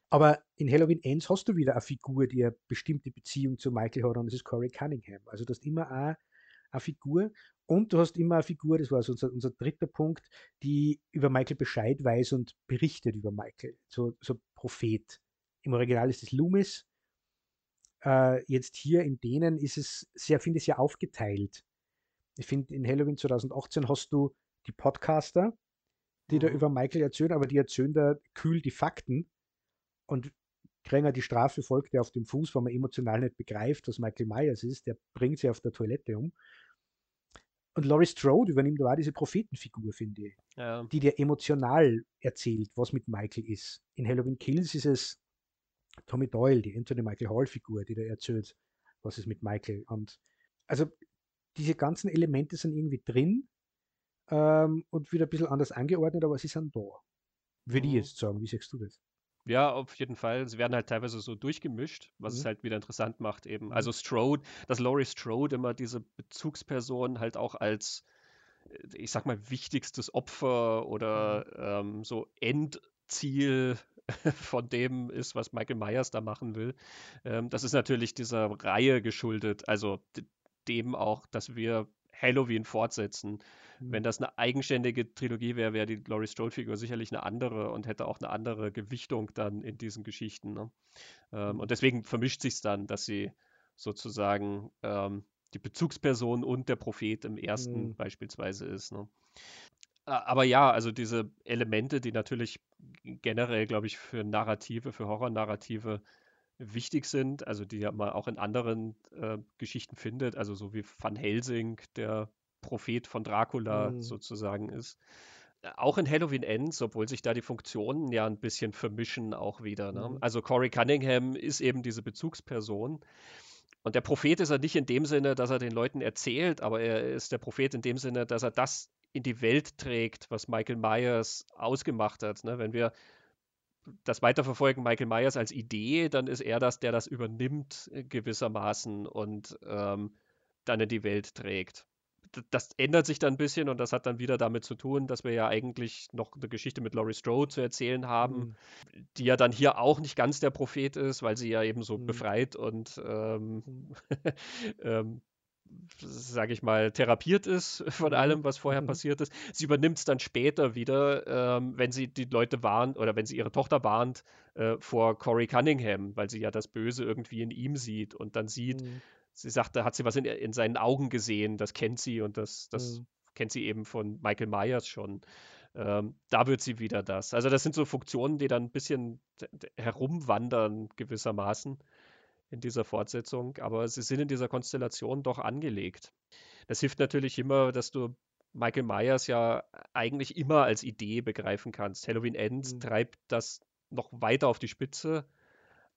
Aber in Halloween Ends hast du wieder eine Figur, die eine bestimmte Beziehung zu Michael hat und das ist Corey Cunningham. Also du hast immer auch eine Figur und du hast immer eine Figur, das war also unser, unser dritter Punkt, die über Michael Bescheid weiß und berichtet über Michael. So, so Prophet. Im Original ist es Loomis. Äh, jetzt hier in denen ist es sehr, finde ich, sehr aufgeteilt. Ich finde, in Halloween 2018 hast du die Podcaster, die da über Michael erzählen, aber die erzählen da kühl die Fakten und ja die Strafe folgt ja auf dem Fuß, weil man emotional nicht begreift, was Michael Myers ist. Der bringt sie auf der Toilette um. Und Laurie Strode übernimmt da auch diese Prophetenfigur, finde ich, ja. die dir emotional erzählt, was mit Michael ist. In Halloween Kills ist es Tommy Doyle, die Anthony Michael Hall-Figur, die da erzählt, was ist mit Michael. Und also diese ganzen Elemente sind irgendwie drin ähm, und wieder ein bisschen anders angeordnet, aber sie sind da. Würde mhm. ich jetzt sagen. Wie sagst du das? Ja, auf jeden Fall. Sie werden halt teilweise so durchgemischt, was mhm. es halt wieder interessant macht eben. Mhm. Also Strode, dass Laurie Strode immer diese Bezugsperson halt auch als, äh, ich sag mal, wichtigstes Opfer oder mhm. ähm, so Endziel von dem ist, was Michael Myers da machen will. Ähm, das ist natürlich dieser Reihe geschuldet, also dem auch, dass wir Halloween fortsetzen. Mhm. Wenn das eine eigenständige Trilogie wäre, wäre die Laurie Strode-Figur sicherlich eine andere und hätte auch eine andere Gewichtung dann in diesen Geschichten. Ne? Ähm, mhm. Und deswegen vermischt sich dann, dass sie sozusagen ähm, die Bezugsperson und der Prophet im ersten mhm. beispielsweise ist. Ne? Aber ja, also diese Elemente, die natürlich generell, glaube ich, für Narrative, für Horrornarrative wichtig sind, also die ja man auch in anderen äh, Geschichten findet, also so wie Van Helsing, der Prophet von Dracula mhm. sozusagen ist. Auch in Halloween Ends, obwohl sich da die Funktionen ja ein bisschen vermischen auch wieder. Ne? Mhm. Also Corey Cunningham ist eben diese Bezugsperson. Und der Prophet ist er nicht in dem Sinne, dass er den Leuten erzählt, aber er ist der Prophet in dem Sinne, dass er das in die Welt trägt, was Michael Myers ausgemacht hat. Ne? Wenn wir das weiterverfolgen, Michael Myers als Idee, dann ist er das, der das übernimmt äh, gewissermaßen und ähm, dann in die Welt trägt. Das ändert sich dann ein bisschen und das hat dann wieder damit zu tun, dass wir ja eigentlich noch eine Geschichte mit Laurie Strode zu erzählen haben, mhm. die ja dann hier auch nicht ganz der Prophet ist, weil sie ja eben so mhm. befreit und ähm, ähm, sage ich mal, therapiert ist von mhm. allem, was vorher mhm. passiert ist. Sie übernimmt es dann später wieder, ähm, wenn sie die Leute warnt oder wenn sie ihre Tochter warnt äh, vor Corey Cunningham, weil sie ja das Böse irgendwie in ihm sieht und dann sieht, mhm. sie sagt, da hat sie was in, in, seinen Augen gesehen, das kennt sie und das, das mhm. kennt sie eben von Michael Myers schon. Ähm, da wird sie wieder das. Also das sind so Funktionen, die dann ein bisschen herumwandern gewissermaßen in dieser Fortsetzung, aber sie sind in dieser Konstellation doch angelegt. Das hilft natürlich immer, dass du Michael Myers ja eigentlich immer als Idee begreifen kannst. Halloween Ends mhm. treibt das noch weiter auf die Spitze,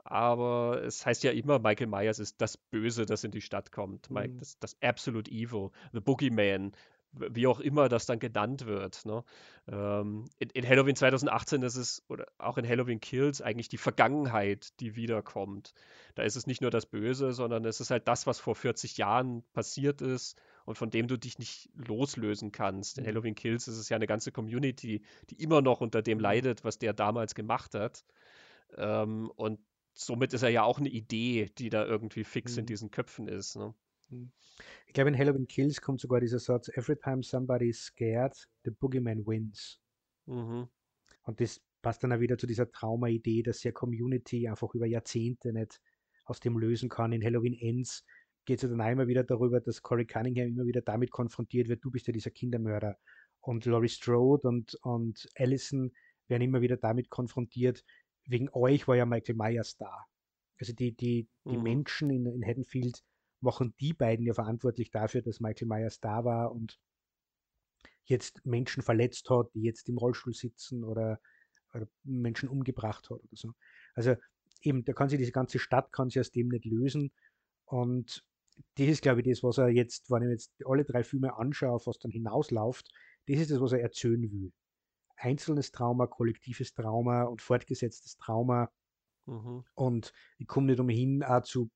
aber es heißt ja immer, Michael Myers ist das Böse, das in die Stadt kommt. Mhm. Das, das Absolute Evil, The Boogeyman, wie auch immer das dann genannt wird. Ne? Ähm, in, in, Halloween 2018 ist es, oder auch in Halloween Kills, eigentlich die Vergangenheit, die wiederkommt. Da ist es nicht nur das Böse, sondern es ist halt das, was vor 40 Jahren passiert ist und von dem du dich nicht loslösen kannst. In mhm. Halloween Kills ist es ja eine ganze Community, die immer noch unter dem mhm. leidet, was der damals gemacht hat. Ähm, und somit ist er ja auch eine Idee, die da irgendwie fix mhm. in diesen Köpfen ist. Ne? Ich glaube, in Halloween Kills kommt sogar dieser Satz: Every time somebody is scared, the boogeyman wins. Mhm. Und das passt dann auch wieder zu dieser Trauma-Idee, dass ja Community einfach über Jahrzehnte nicht aus dem lösen kann. In Halloween Ends geht es ja dann einmal wieder darüber, dass Corey Cunningham immer wieder damit konfrontiert wird, du bist ja dieser Kindermörder. Und Laurie Strode und, und Allison werden immer wieder damit konfrontiert, wegen euch war ja Michael Myers da. Also die, die, die mhm. Menschen in, in Haddonfield machen die beiden ja verantwortlich dafür, dass Michael Myers da war und jetzt Menschen verletzt hat, die jetzt im Rollstuhl sitzen oder, oder Menschen umgebracht hat oder so. Also eben, da kann sich diese ganze Stadt kann sich aus dem nicht lösen. Und das ist, glaube ich, das, was er jetzt, wenn ich jetzt alle drei Filme anschaue, auf was dann hinausläuft, das ist das, was er erzählen will. Einzelnes Trauma, kollektives Trauma und fortgesetztes Trauma. Mhm. Und ich komme nicht umhin, auch zu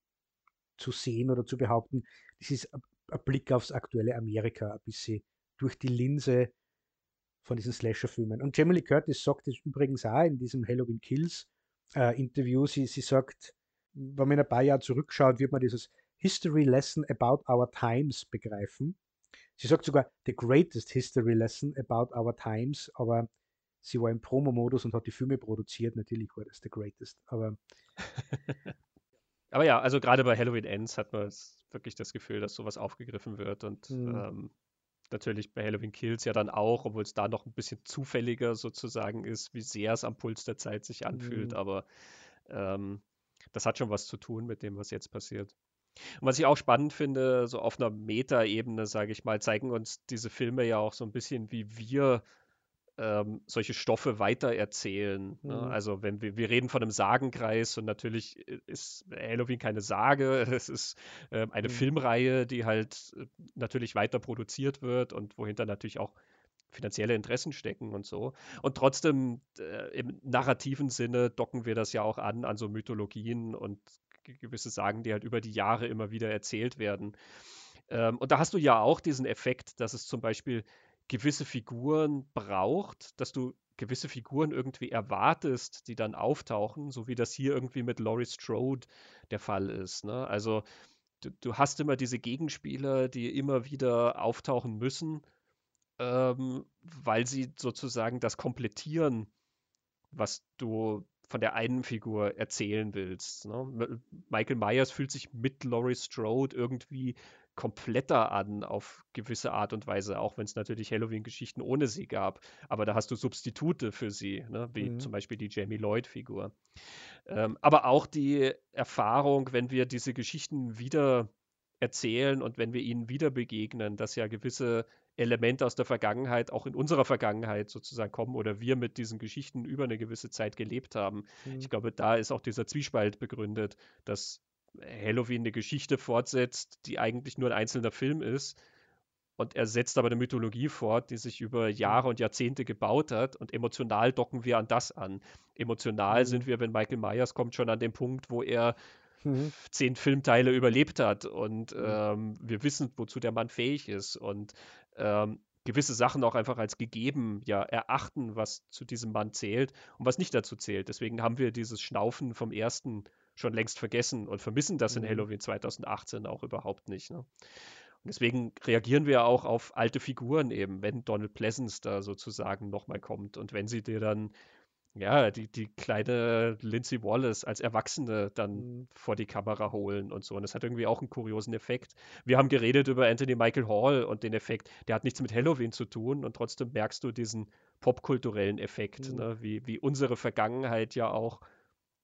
zu sehen oder zu behaupten, das ist ein Blick aufs aktuelle Amerika, ein bisschen durch die Linse von diesen Slasher-Filmen. Und Jamie Lee Curtis sagt es übrigens auch in diesem Halloween Kills äh, Interview. Sie, sie sagt, wenn man ein paar Jahre zurückschaut, wird man dieses History Lesson about our times begreifen. Sie sagt sogar the greatest history lesson about our times, aber sie war im Promo-Modus und hat die Filme produziert. Natürlich war das the greatest, aber Aber ja, also gerade bei Halloween Ends hat man wirklich das Gefühl, dass sowas aufgegriffen wird und mhm. ähm, natürlich bei Halloween Kills ja dann auch, obwohl es da noch ein bisschen zufälliger sozusagen ist, wie sehr es am Puls der Zeit sich anfühlt, mhm. aber ähm, das hat schon was zu tun mit dem, was jetzt passiert. Und was ich auch spannend finde, so auf einer Meta-Ebene, sage ich mal, zeigen uns diese Filme ja auch so ein bisschen, wie wir ähm, solche Stoffe weitererzählen. Ne? Mhm. Ne? Also wenn wir, wir reden von einem Sagenkreis und natürlich ist Halloween keine Sage, es ist äh, eine mhm. Filmreihe, die halt äh, natürlich weiter produziert wird und wohinter natürlich auch finanzielle Interessen stecken und so. Und trotzdem äh, im narrativen Sinne docken wir das ja auch an, an so Mythologien und gewisse Sagen, die halt über die Jahre immer wieder erzählt werden. Ähm, und da hast du ja auch diesen Effekt, dass es zum Beispiel gewisse Figuren braucht, dass du gewisse Figuren irgendwie erwartest, die dann auftauchen, so wie das hier irgendwie mit Laurie Strode der Fall ist. Ne? Also du, du, hast immer diese Gegenspieler, die immer wieder auftauchen müssen, ähm, weil sie sozusagen das komplettieren, was du von der einen Figur erzählen willst. Ne? Michael Myers fühlt sich mit Laurie Strode irgendwie kompletter an auf gewisse Art und Weise, auch wenn es natürlich Halloween-Geschichten ohne sie gab. Aber da hast du Substitute für sie, ne? wie mhm. zum Beispiel die Jamie Lloyd-Figur. Ähm, aber auch die Erfahrung, wenn wir diese Geschichten wieder erzählen und wenn wir ihnen wieder begegnen, dass ja gewisse Elemente aus der Vergangenheit auch in unserer Vergangenheit sozusagen kommen oder wir mit diesen Geschichten über eine gewisse Zeit gelebt haben. Mhm. Ich glaube, da ist auch dieser Zwiespalt begründet, dass Halloween eine Geschichte fortsetzt, die eigentlich nur ein einzelner Film ist. Und er setzt aber eine Mythologie fort, die sich über Jahre und Jahrzehnte gebaut hat. Und emotional docken wir an das an. Emotional mhm. sind wir, wenn Michael Myers kommt, schon an dem Punkt, wo er mhm. zehn Filmteile überlebt hat. Und mhm. ähm, wir wissen, wozu der Mann fähig ist. Und ähm, gewisse Sachen auch einfach als gegeben ja, erachten, was zu diesem Mann zählt und was nicht dazu zählt. Deswegen haben wir dieses Schnaufen vom ersten schon längst vergessen und vermissen das in mhm. Halloween 2018 auch überhaupt nicht. Ne? Und deswegen reagieren wir auch auf alte Figuren eben, wenn Donald Pleasance da sozusagen nochmal kommt und wenn sie dir dann ja, die, die kleine Lindsay Wallace als Erwachsene dann mhm. vor die Kamera holen und so. Und das hat irgendwie auch einen kuriosen Effekt. Wir haben geredet über Anthony Michael Hall und den Effekt, der hat nichts mit Halloween zu tun und trotzdem merkst du diesen popkulturellen Effekt, mhm. ne? wie, wie unsere Vergangenheit ja auch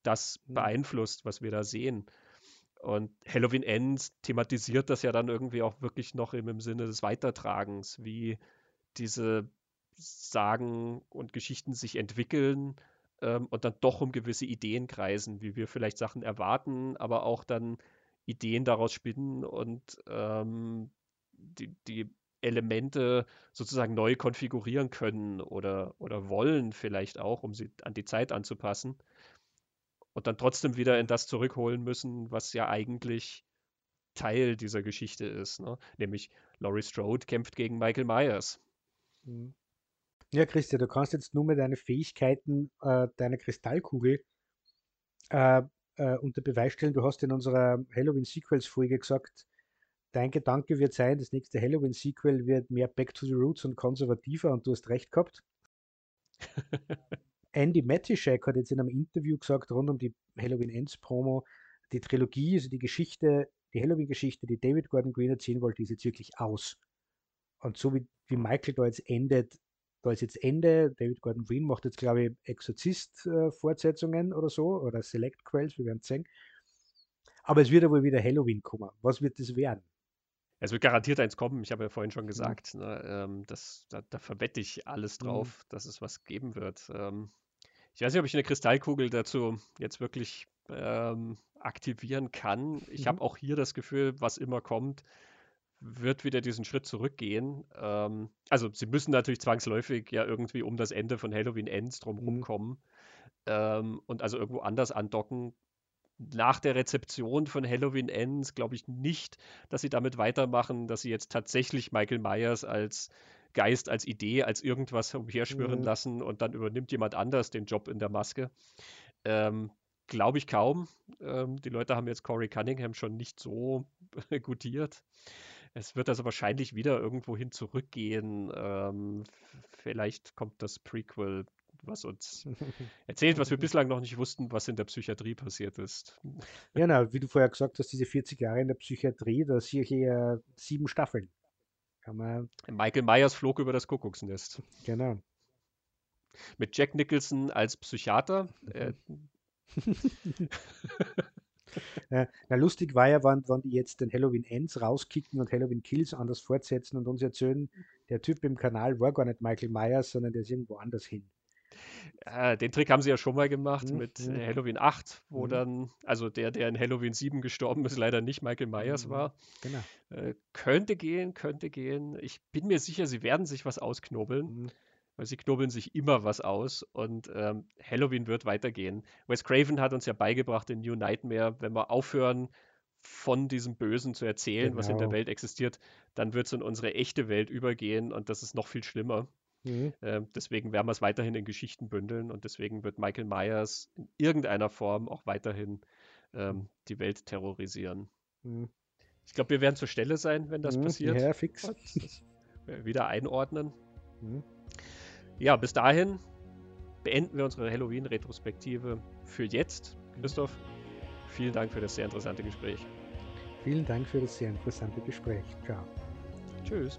das mhm. beeinflusst, was wir da sehen. Und Halloween Ends thematisiert das ja dann irgendwie auch wirklich noch im, im Sinne des Weitertragens, wie diese Sagen und Geschichten sich entwickeln ähm, und dann doch um gewisse Ideen kreisen, wie wir vielleicht Sachen erwarten, aber auch dann Ideen daraus spinnen und ähm, die, die Elemente sozusagen neu konfigurieren können oder, oder wollen vielleicht auch, um sie an die Zeit anzupassen. Und dann trotzdem wieder in das zurückholen müssen, was ja eigentlich Teil dieser Geschichte ist. Ne? Nämlich Laurie Strode kämpft gegen Michael Myers. Mhm. Ja, Christian, du kannst jetzt nur mit deinen Fähigkeiten äh, deiner Kristallkugel äh, äh, unter Beweis stellen. Du hast in unserer Halloween Sequels Folge gesagt, dein Gedanke wird sein, das nächste Halloween-Sequel wird mehr Back to the Roots und konservativer und du hast recht gehabt. Andy Matischek hat jetzt in einem Interview gesagt, rund um die Halloween Ends Promo, die Trilogie, also die Geschichte, die Halloween-Geschichte, die David Gordon Green erzählen wollte, ist jetzt wirklich aus. Und so wie, wie Michael da jetzt endet, da ist jetzt Ende. David Gordon Green macht jetzt, glaube ich, Exorzist-Fortsetzungen äh, oder so, oder Select Quells, wir werden es sehen. Aber es wird ja wohl wieder Halloween kommen. Was wird das werden? Es wird garantiert eins kommen. Ich habe ja vorhin schon mhm. gesagt, mhm. ne, ähm, das, da, da, verwette ich alles mhm. drauf, mhm. dass es was geben wird. Ähm, ich weiß nicht, ob ich eine Kristallkugel dazu jetzt wirklich ähm, aktivieren kann. Ich mhm. habe auch hier das Gefühl, was immer kommt, wird wieder diesen Schritt zurückgehen. Ähm, also sie müssen natürlich zwangsläufig ja irgendwie um das Ende von Halloween Ends drumherum mhm. kommen ähm, und also irgendwo anders andocken nach der Rezeption von Halloween Ends glaube ich nicht, dass sie damit weitermachen, dass sie jetzt tatsächlich Michael Myers als Geist, als Idee, als irgendwas umherschwirren mhm. lassen und dann übernimmt jemand anders den Job in der Maske. Ähm, glaube ich kaum. Ähm, die Leute haben jetzt Corey Cunningham schon nicht so gutiert. Es wird also wahrscheinlich wieder irgendwo hin zurückgehen. Ähm, vielleicht kommt das Prequel was uns erzählt, was wir bislang noch nicht wussten, was in der Psychiatrie passiert ist. Ja, na, wie du vorher gesagt hast, diese 40 Jahre in der Psychiatrie, da sehe ich ja sieben Staffeln. Michael Myers flog über das Kuckucksnest. Genau. Mit Jack Nicholson als Psychiater. Äh, ja, na, lustig war ja, wann, wann die jetzt den Halloween Ends rauskicken und Halloween Kills anders fortsetzen und uns erzählen, der Typ im Kanal war gar nicht Michael Myers, sondern der ist irgendwo anders hin. Äh, den Trick haben sie ja schon mal gemacht mhm. mit äh, Halloween 8, wo mhm. dann, also der, der in Halloween 7 gestorben ist, leider nicht Michael Myers mhm. war. Genau. Äh, könnte gehen, könnte gehen. Ich bin mir sicher, sie werden sich was ausknobeln, mhm. weil sie knobeln sich immer was aus und ähm, Halloween wird weitergehen. Wes Craven hat uns ja beigebracht in New Nightmare, wenn wir aufhören, von diesem Bösen zu erzählen, genau. was in der genau. Welt existiert, dann wird es in unsere echte Welt übergehen und das ist noch viel schlimmer. Mhm. Äh, deswegen werden wir es weiterhin in Geschichten bündeln und deswegen wird Michael Myers in irgendeiner Form auch weiterhin ähm, die Welt terrorisieren. Mhm. Ich glaube, wir werden zur Stelle sein, wenn das mhm. passiert. Ja, fix. Wieder einordnen. Mhm. Ja, bis dahin beenden wir unsere Halloween-Retrospektive für jetzt. Christoph, vielen Dank für das sehr interessante Gespräch. Vielen Dank für das sehr interessante Gespräch. Ciao. Tschüss.